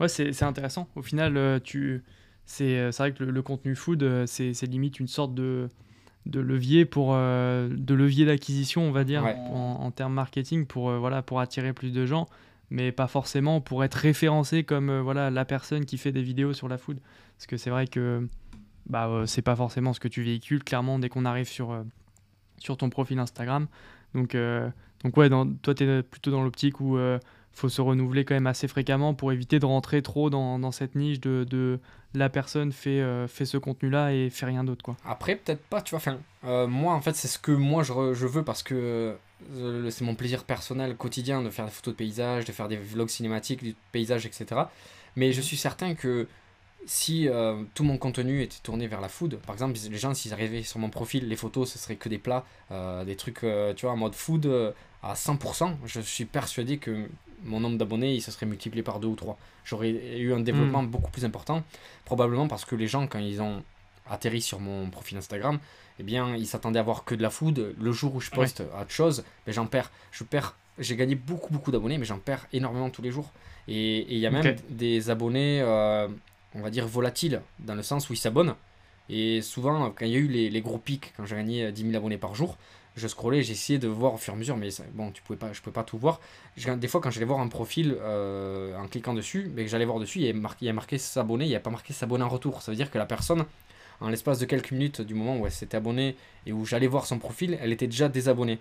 ouais, c'est intéressant. Au final, tu c'est vrai que le, contenu food, c'est limite une sorte de, de levier pour de levier d'acquisition, on va dire, en, en, termes marketing, pour, voilà, pour attirer plus de gens mais pas forcément pour être référencé comme euh, voilà la personne qui fait des vidéos sur la food. Parce que c'est vrai que bah, euh, c'est pas forcément ce que tu véhicules, clairement, dès qu'on arrive sur, euh, sur ton profil Instagram. Donc, donc ouais, toi, tu es plutôt dans l'optique où faut se renouveler quand même assez fréquemment pour éviter de rentrer trop dans, dans cette niche de, de, la personne fait, fait ce contenu-là et fait rien d'autre. quoi. Après, peut-être pas, tu vois. Enfin, moi, en fait, c'est ce que moi je, je veux parce que euh, c'est mon plaisir personnel quotidien de faire des photos de paysages, de faire des vlogs cinématiques, du paysage, etc. Mais je suis certain que si euh, tout mon contenu était tourné vers la food, par exemple, les gens, s'ils arrivaient sur mon profil, les photos, ce serait que des plats, euh, des trucs, tu vois, en mode food à 100%, je suis persuadé que mon nombre d'abonnés il se serait multiplié par deux ou trois. J'aurais eu un développement Mm. beaucoup plus important, probablement parce que les gens, quand ils ont atterri sur mon profil Instagram, eh bien, ils s'attendaient à voir que de la food. Le jour où je poste autre chose, ben, j'en perds. Je perds. J'ai gagné beaucoup, beaucoup d'abonnés, mais j'en perds énormément tous les jours. Et il y a même des abonnés, euh, on va dire, volatiles, dans le sens où ils s'abonnent. Et souvent, quand il y a eu les, les gros pics, quand j'ai gagné euh, 10 000 abonnés par jour, je scrollais, j'essayais de voir au fur et à mesure, mais ça- bon, tu pouvais pas, je pouvais pas tout voir. Je- Des fois, quand j'allais voir un profil euh, en cliquant dessus, mais que j'allais voir dessus, il y avait marqué, il y avait marqué s'abonner, il n'y a pas marqué s'abonner en retour. Ça veut dire que la personne, en l'espace de quelques minutes du moment où elle s'était abonnée et où j'allais voir son profil, elle était déjà désabonnée.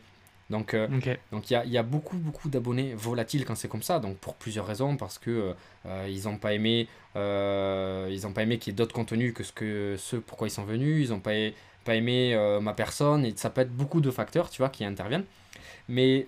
Donc, euh, donc il y a, y a beaucoup, beaucoup d'abonnés volatiles quand c'est comme ça, donc pour plusieurs raisons, parce que euh, euh, ils n'ont pas aimé, euh, ils ont pas aimé qu'il y ait d'autres contenus que ce que ceux pourquoi ils sont venus, ils n'ont pas, pas aimé ma personne, et ça peut être beaucoup de facteurs, tu vois, qui interviennent. Mais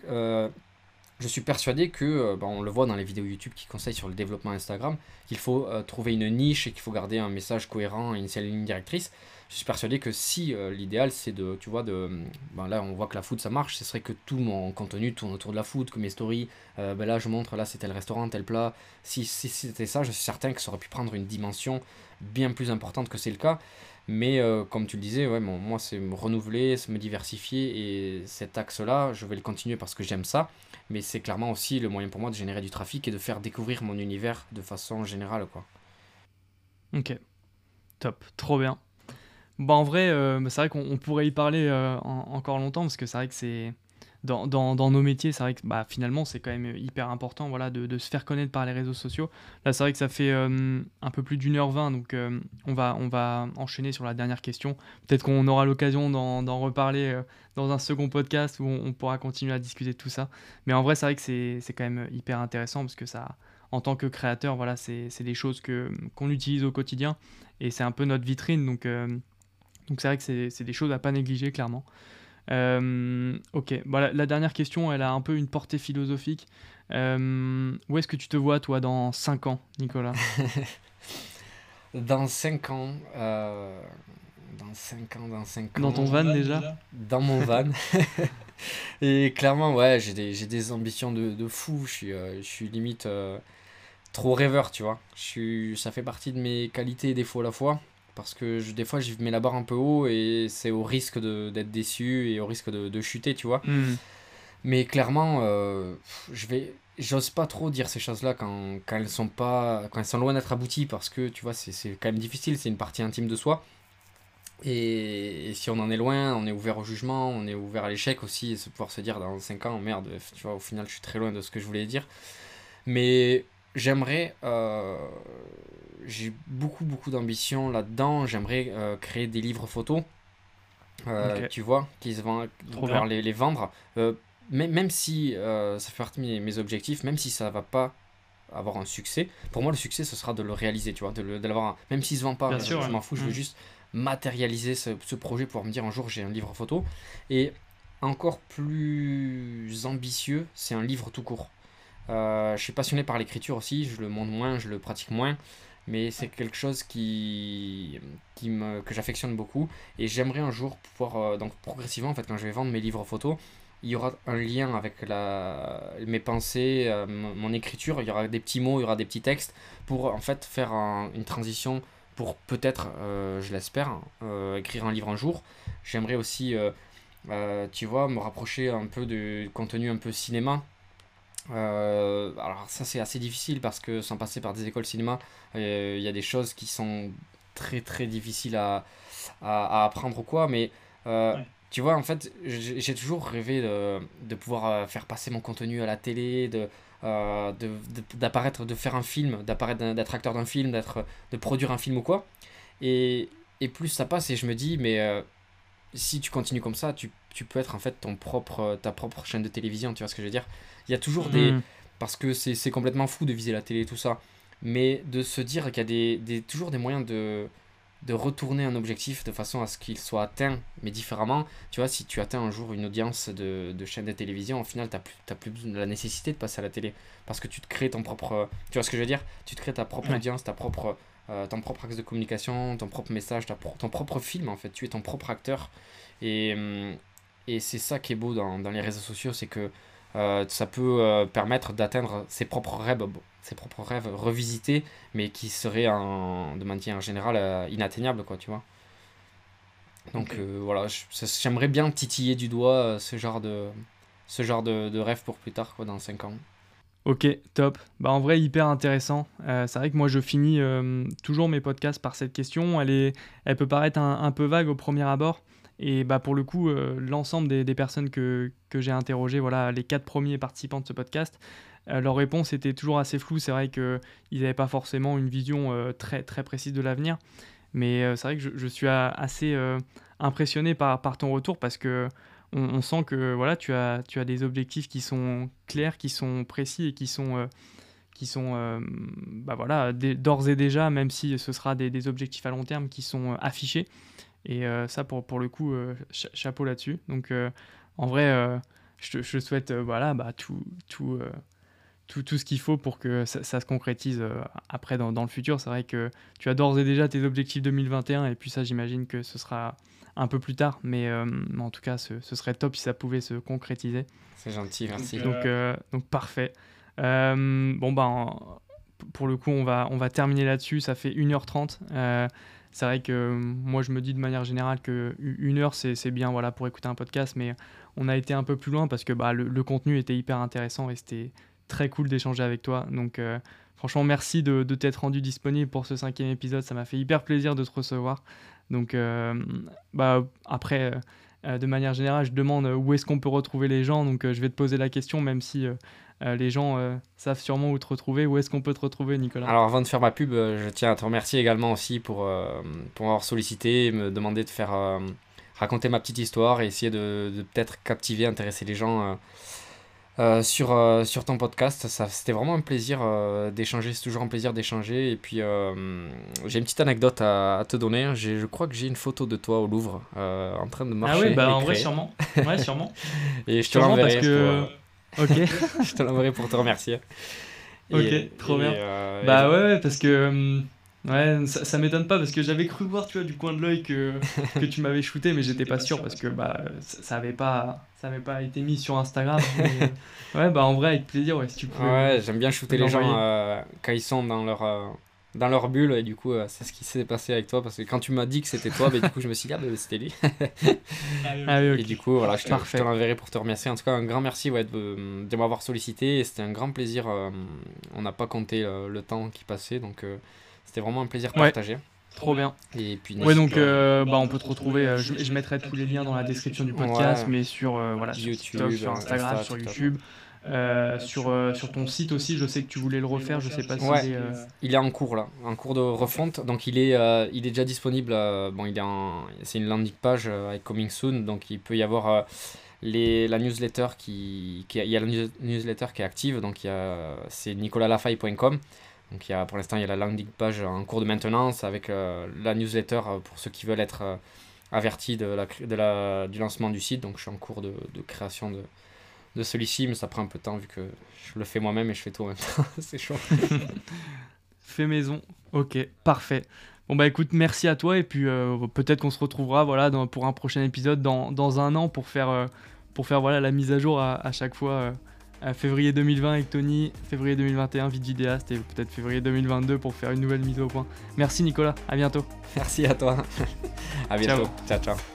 je suis persuadé que, euh, bah, on le voit dans les vidéos YouTube qui conseillent sur le développement Instagram, qu'il faut euh, trouver une niche et qu'il faut garder un message cohérent et une seule ligne directrice. Je suis persuadé que si euh, l'idéal c'est de, tu vois, de, ben là on voit que la food ça marche, ce serait que tout mon contenu tourne autour de la food, que mes stories, ben là je montre, là c'était le restaurant, tel plat. Si, si c'était ça, je suis certain que ça aurait pu prendre une dimension bien plus importante que c'est le cas. Mais euh, comme tu le disais, ouais, moi c'est me renouveler, c'est me diversifier et cet axe-là, je vais le continuer parce que j'aime ça. Mais c'est clairement aussi le moyen pour moi de générer du trafic et de faire découvrir mon univers de façon générale. Quoi. Ok. Top. Trop bien. Bah, en vrai, euh, bah, c'est vrai qu'on on pourrait y parler euh, en- encore longtemps parce que c'est vrai que c'est. Dans, nos métiers, c'est vrai que bah, finalement, c'est quand même hyper important voilà, de, se faire connaître par les réseaux sociaux. Là, c'est vrai que ça fait euh, un peu plus d'une heure vingt, donc euh, on, va, on va enchaîner sur la dernière question. Peut-être qu'on aura l'occasion d'en reparler euh, dans un second podcast où on, pourra continuer à discuter de tout ça. Mais en vrai, c'est vrai que c'est quand même hyper intéressant parce que ça, en tant que créateur, voilà, c'est des choses que qu'on utilise au quotidien et c'est un peu notre vitrine. Donc, donc c'est vrai que c'est c'est des choses à pas négliger, clairement. Euh, ok, voilà, la dernière question, elle a un peu une portée philosophique. Euh, où est-ce que tu te vois, toi, dans 5 ans, Nicolas? Dans 5 ans, euh, dans 5 ans, dans 5 ans, Dans ton van, déjà? Dans mon van. et clairement, ouais, j'ai des, j'ai des ambitions de, de fou. Je suis, je suis limite trop rêveur, tu vois. Je suis, ça fait partie de mes qualités et défauts à la fois. Parce que je- des fois, je mets la barre un peu haut et c'est au risque d'être déçu et au risque de, de chuter, tu vois. Hmm, Mais clairement, euh, je vais, j'ose pas trop dire ces choses-là quand, quand elles sont pas, quand elles sont loin d'être abouties parce que tu vois, c'est, c'est quand même difficile, c'est une partie intime de soi. Et, et si on en est loin, on est ouvert au jugement, on est ouvert à l'échec aussi, et se pouvoir se dire dans 5 ans, merde, tu vois, au final, je suis très loin de ce que je voulais dire. Mais j'aimerais, euh, j'ai beaucoup, beaucoup d'ambition là-dedans. J'aimerais euh, créer des livres photos, euh, tu vois, qui se vendent, pouvoir les, les vendre. Euh, même, même si ça fait partie de mes, mes objectifs, même si ça va pas avoir un succès, pour moi le succès ce sera de le réaliser, tu vois, de, de l'avoir, un- même s'il se vend pas, Bien je, m'en fous, je veux Mm. juste matérialiser ce, ce projet pour me dire un jour j'ai un livre photo. Et encore plus ambitieux, c'est un livre tout court. Euh, je suis passionné par l'écriture aussi, je le montre moins, je le pratique moins, mais c'est quelque chose qui, me, que j'affectionne beaucoup. Et j'aimerais un jour pouvoir, euh, donc progressivement, en fait, quand je vais vendre mes livres photos, il y aura un lien avec mes pensées, euh, mon écriture, il y aura des petits mots, il y aura des petits textes pour en fait faire un- une transition pour peut-être, je l'espère, écrire un livre un jour. J'aimerais aussi, tu vois, me rapprocher un peu du contenu un peu cinéma. Euh, alors ça c'est assez difficile parce que sans passer par des écoles cinéma, euh, il y a des choses qui sont très très difficiles à, à, à apprendre ou quoi, mais euh, Ouais. tu vois, en fait, j'ai toujours rêvé de, de pouvoir faire passer mon contenu à la télé, de, euh, de, de- d'apparaître, de faire un film, d'apparaître, d'être acteur d'un film, d'être, de produire un film ou quoi. Et, et plus ça passe, et je me dis, mais si tu continues comme ça, tu, tu peux être en fait ton propre, ta propre chaîne de télévision, tu vois ce que je veux dire? Il y a toujours des, Hmm, parce que c'est complètement fou de viser la télé et tout ça, mais de se dire qu'il y a des, des- toujours des moyens de, de retourner un objectif de façon à ce qu'il soit atteint, mais différemment. Tu vois, si tu atteins un jour une audience de, de chaîne de télévision, au final, tu n'as plus, t'as plus besoin de la nécessité de passer à la télé, parce que tu te crées ton propre... Tu vois ce que je veux dire? Tu te crées ta propre Ouais. audience, ta propre, euh, ton propre axe de communication, ton propre message, ta pro- ton propre film, en fait. Tu es ton propre acteur. Et, hum, et c'est ça qui est beau dans, dans les réseaux sociaux, c'est que ça peut permettre d'atteindre ses propres rêves, ses propres rêves revisités, mais qui seraient en, de manière générale inatteignables, quoi, tu vois. Donc voilà, j'aimerais bien titiller du doigt ce genre de, ce genre de, de rêve pour plus tard, quoi, dans 5 ans. Ok, top. Bah, en vrai, hyper intéressant. Euh, c'est vrai que moi, je finis euh, toujours mes podcasts par cette question. Elle, est, elle peut paraître un, peu vague au premier abord. Et bah, pour le coup, euh, l'ensemble des, personnes que, que j'ai interrogées, voilà, les quatre premiers participants de ce podcast, leur réponse était toujours assez floue. C'est vrai qu'ils n'avaient pas forcément une vision très, très précise de l'avenir. Mais c'est vrai que je, je suis assez impressionné par, par ton retour parce que on, sent que voilà, tu as, tu as des objectifs qui sont clairs, qui sont précis et qui sont, euh, qui sont euh, bah voilà, d'ores et déjà, même si ce sera des, objectifs à long terme qui sont euh, affichés. Et ça, pour, pour le coup, chapeau là-dessus. Donc, en vrai, je, je, souhaite voilà, bah, tout, tout, tout, tout, ce qu'il faut pour que ça, se concrétise après dans, dans, le futur. C'est vrai que tu as d'ores et déjà tes objectifs 2021 et puis ça, j'imagine que ce sera un peu plus tard, mais, euh, en tout cas, ce, serait top si ça pouvait se concrétiser. C'est gentil, merci. Donc, euh, donc parfait. Euh, bon, ben, pour le coup, on va, on va terminer là-dessus. Ça fait 1h30. c'est vrai que moi, je me dis de manière générale que une heure, c'est bien voilà, pour écouter un podcast, mais on a été un peu plus loin parce que bah, le, contenu était hyper intéressant et c'était très cool d'échanger avec toi. Donc, franchement, merci de, de t'être rendu disponible pour ce cinquième épisode. Ça m'a fait hyper plaisir de te recevoir. Donc, euh, bah, après, euh, euh, de manière générale, je demande où est-ce qu'on peut retrouver les gens? Donc, je vais te poser la question, même si les gens savent sûrement où te retrouver. Où est-ce qu'on peut te retrouver, Nicolas? Alors, avant de faire ma pub, je tiens à te remercier également aussi pour, pour avoir sollicité et me demander de faire raconter ma petite histoire et essayer de, de peut-être captiver, intéresser les gens euh, sur, euh, sur ton podcast. Ça, c'était vraiment un plaisir euh, d'échanger, c'est toujours un plaisir d'échanger. Et puis, j'ai une petite anecdote à, te donner. Je crois que j'ai une photo de toi au Louvre en train de marcher. Ah oui, bah en vrai, sûrement. Ouais, sûrement. et je te l'enverrai que... Ok. je te l'enverrai pour te remercier. ok, trop bien. bah ouais, parce que Ouais, ça, ça m'étonne pas parce que j'avais cru voir, tu vois, du coin de l'œil que, que tu m'avais shooté, mais j'étais pas, sûr parce que bah, ça, avait pas, ça avait pas été mis sur Instagram. ouais, bah en vrai, avec plaisir, ouais, si tu peux. Ouais, j'aime bien shooter les gens euh, quand ils sont dans leur, euh, dans leur bulle et du coup, euh, c'est ce qui s'est passé avec toi parce que quand tu m'as dit que c'était toi, bah, du coup, je me suis dit, ah, bah, c'était lui. ah, oui, Et du coup, voilà, je te, l'enverrai pour te remercier. En tout cas, un grand merci ouais, de, de m'avoir sollicité c'était un grand plaisir. on n'a pas compté le temps qui passait donc. C'était vraiment un plaisir partagé. Trop bien. Et puis, ouais, donc euh, bah, on peut te retrouver. Euh, je, mettrai tous les liens dans la description du podcast, mais sur, euh, voilà, YouTube, sur, Instagram, sur YouTube. sur, sur ton site aussi, je sais que tu voulais le refaire, je sais pas si ouais, il est en cours là, en cours de refonte, donc il est, il est déjà disponible. bon, il est c'est une landing page avec Coming Soon, donc il peut y avoir les, la newsletter qui, qui, il y a la newsletter qui est active, donc il y a, c'est nicolalafaille.com. Donc il y a, pour l'instant, il y a la landing page en cours de maintenance avec euh, la newsletter euh, pour ceux qui veulent être euh, avertis de la, de la, du lancement du site. Donc je suis en cours de, de création de, de celui-ci, mais ça prend un peu de temps vu que je le fais moi-même et je fais tout en même temps. C'est chaud. fait maison. Ok, parfait. Bon bah écoute, merci à toi et puis peut-être qu'on se retrouvera voilà, pour un prochain épisode dans, dans un an pour faire, pour faire voilà, la mise à jour à chaque fois février 2020 avec Tony, février 2021 vide vidéaste et peut-être février 2022 pour faire une nouvelle mise au point. Merci Nicolas, à bientôt. Merci à toi. à bientôt. ciao. ciao.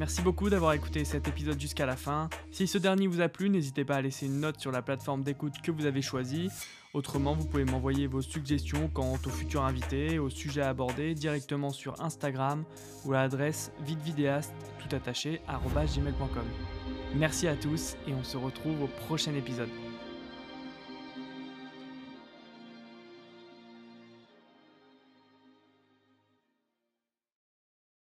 Merci beaucoup d'avoir écouté cet épisode jusqu'à la fin. Si ce dernier vous a plu, n'hésitez pas à laisser une note sur la plateforme d'écoute que vous avez choisie. Autrement, vous pouvez m'envoyer vos suggestions quant au futur invité, au sujet abordé directement sur Instagram ou à l'adresse videvidéaste tout attaché gmail.com. Merci à tous et on se retrouve au prochain épisode.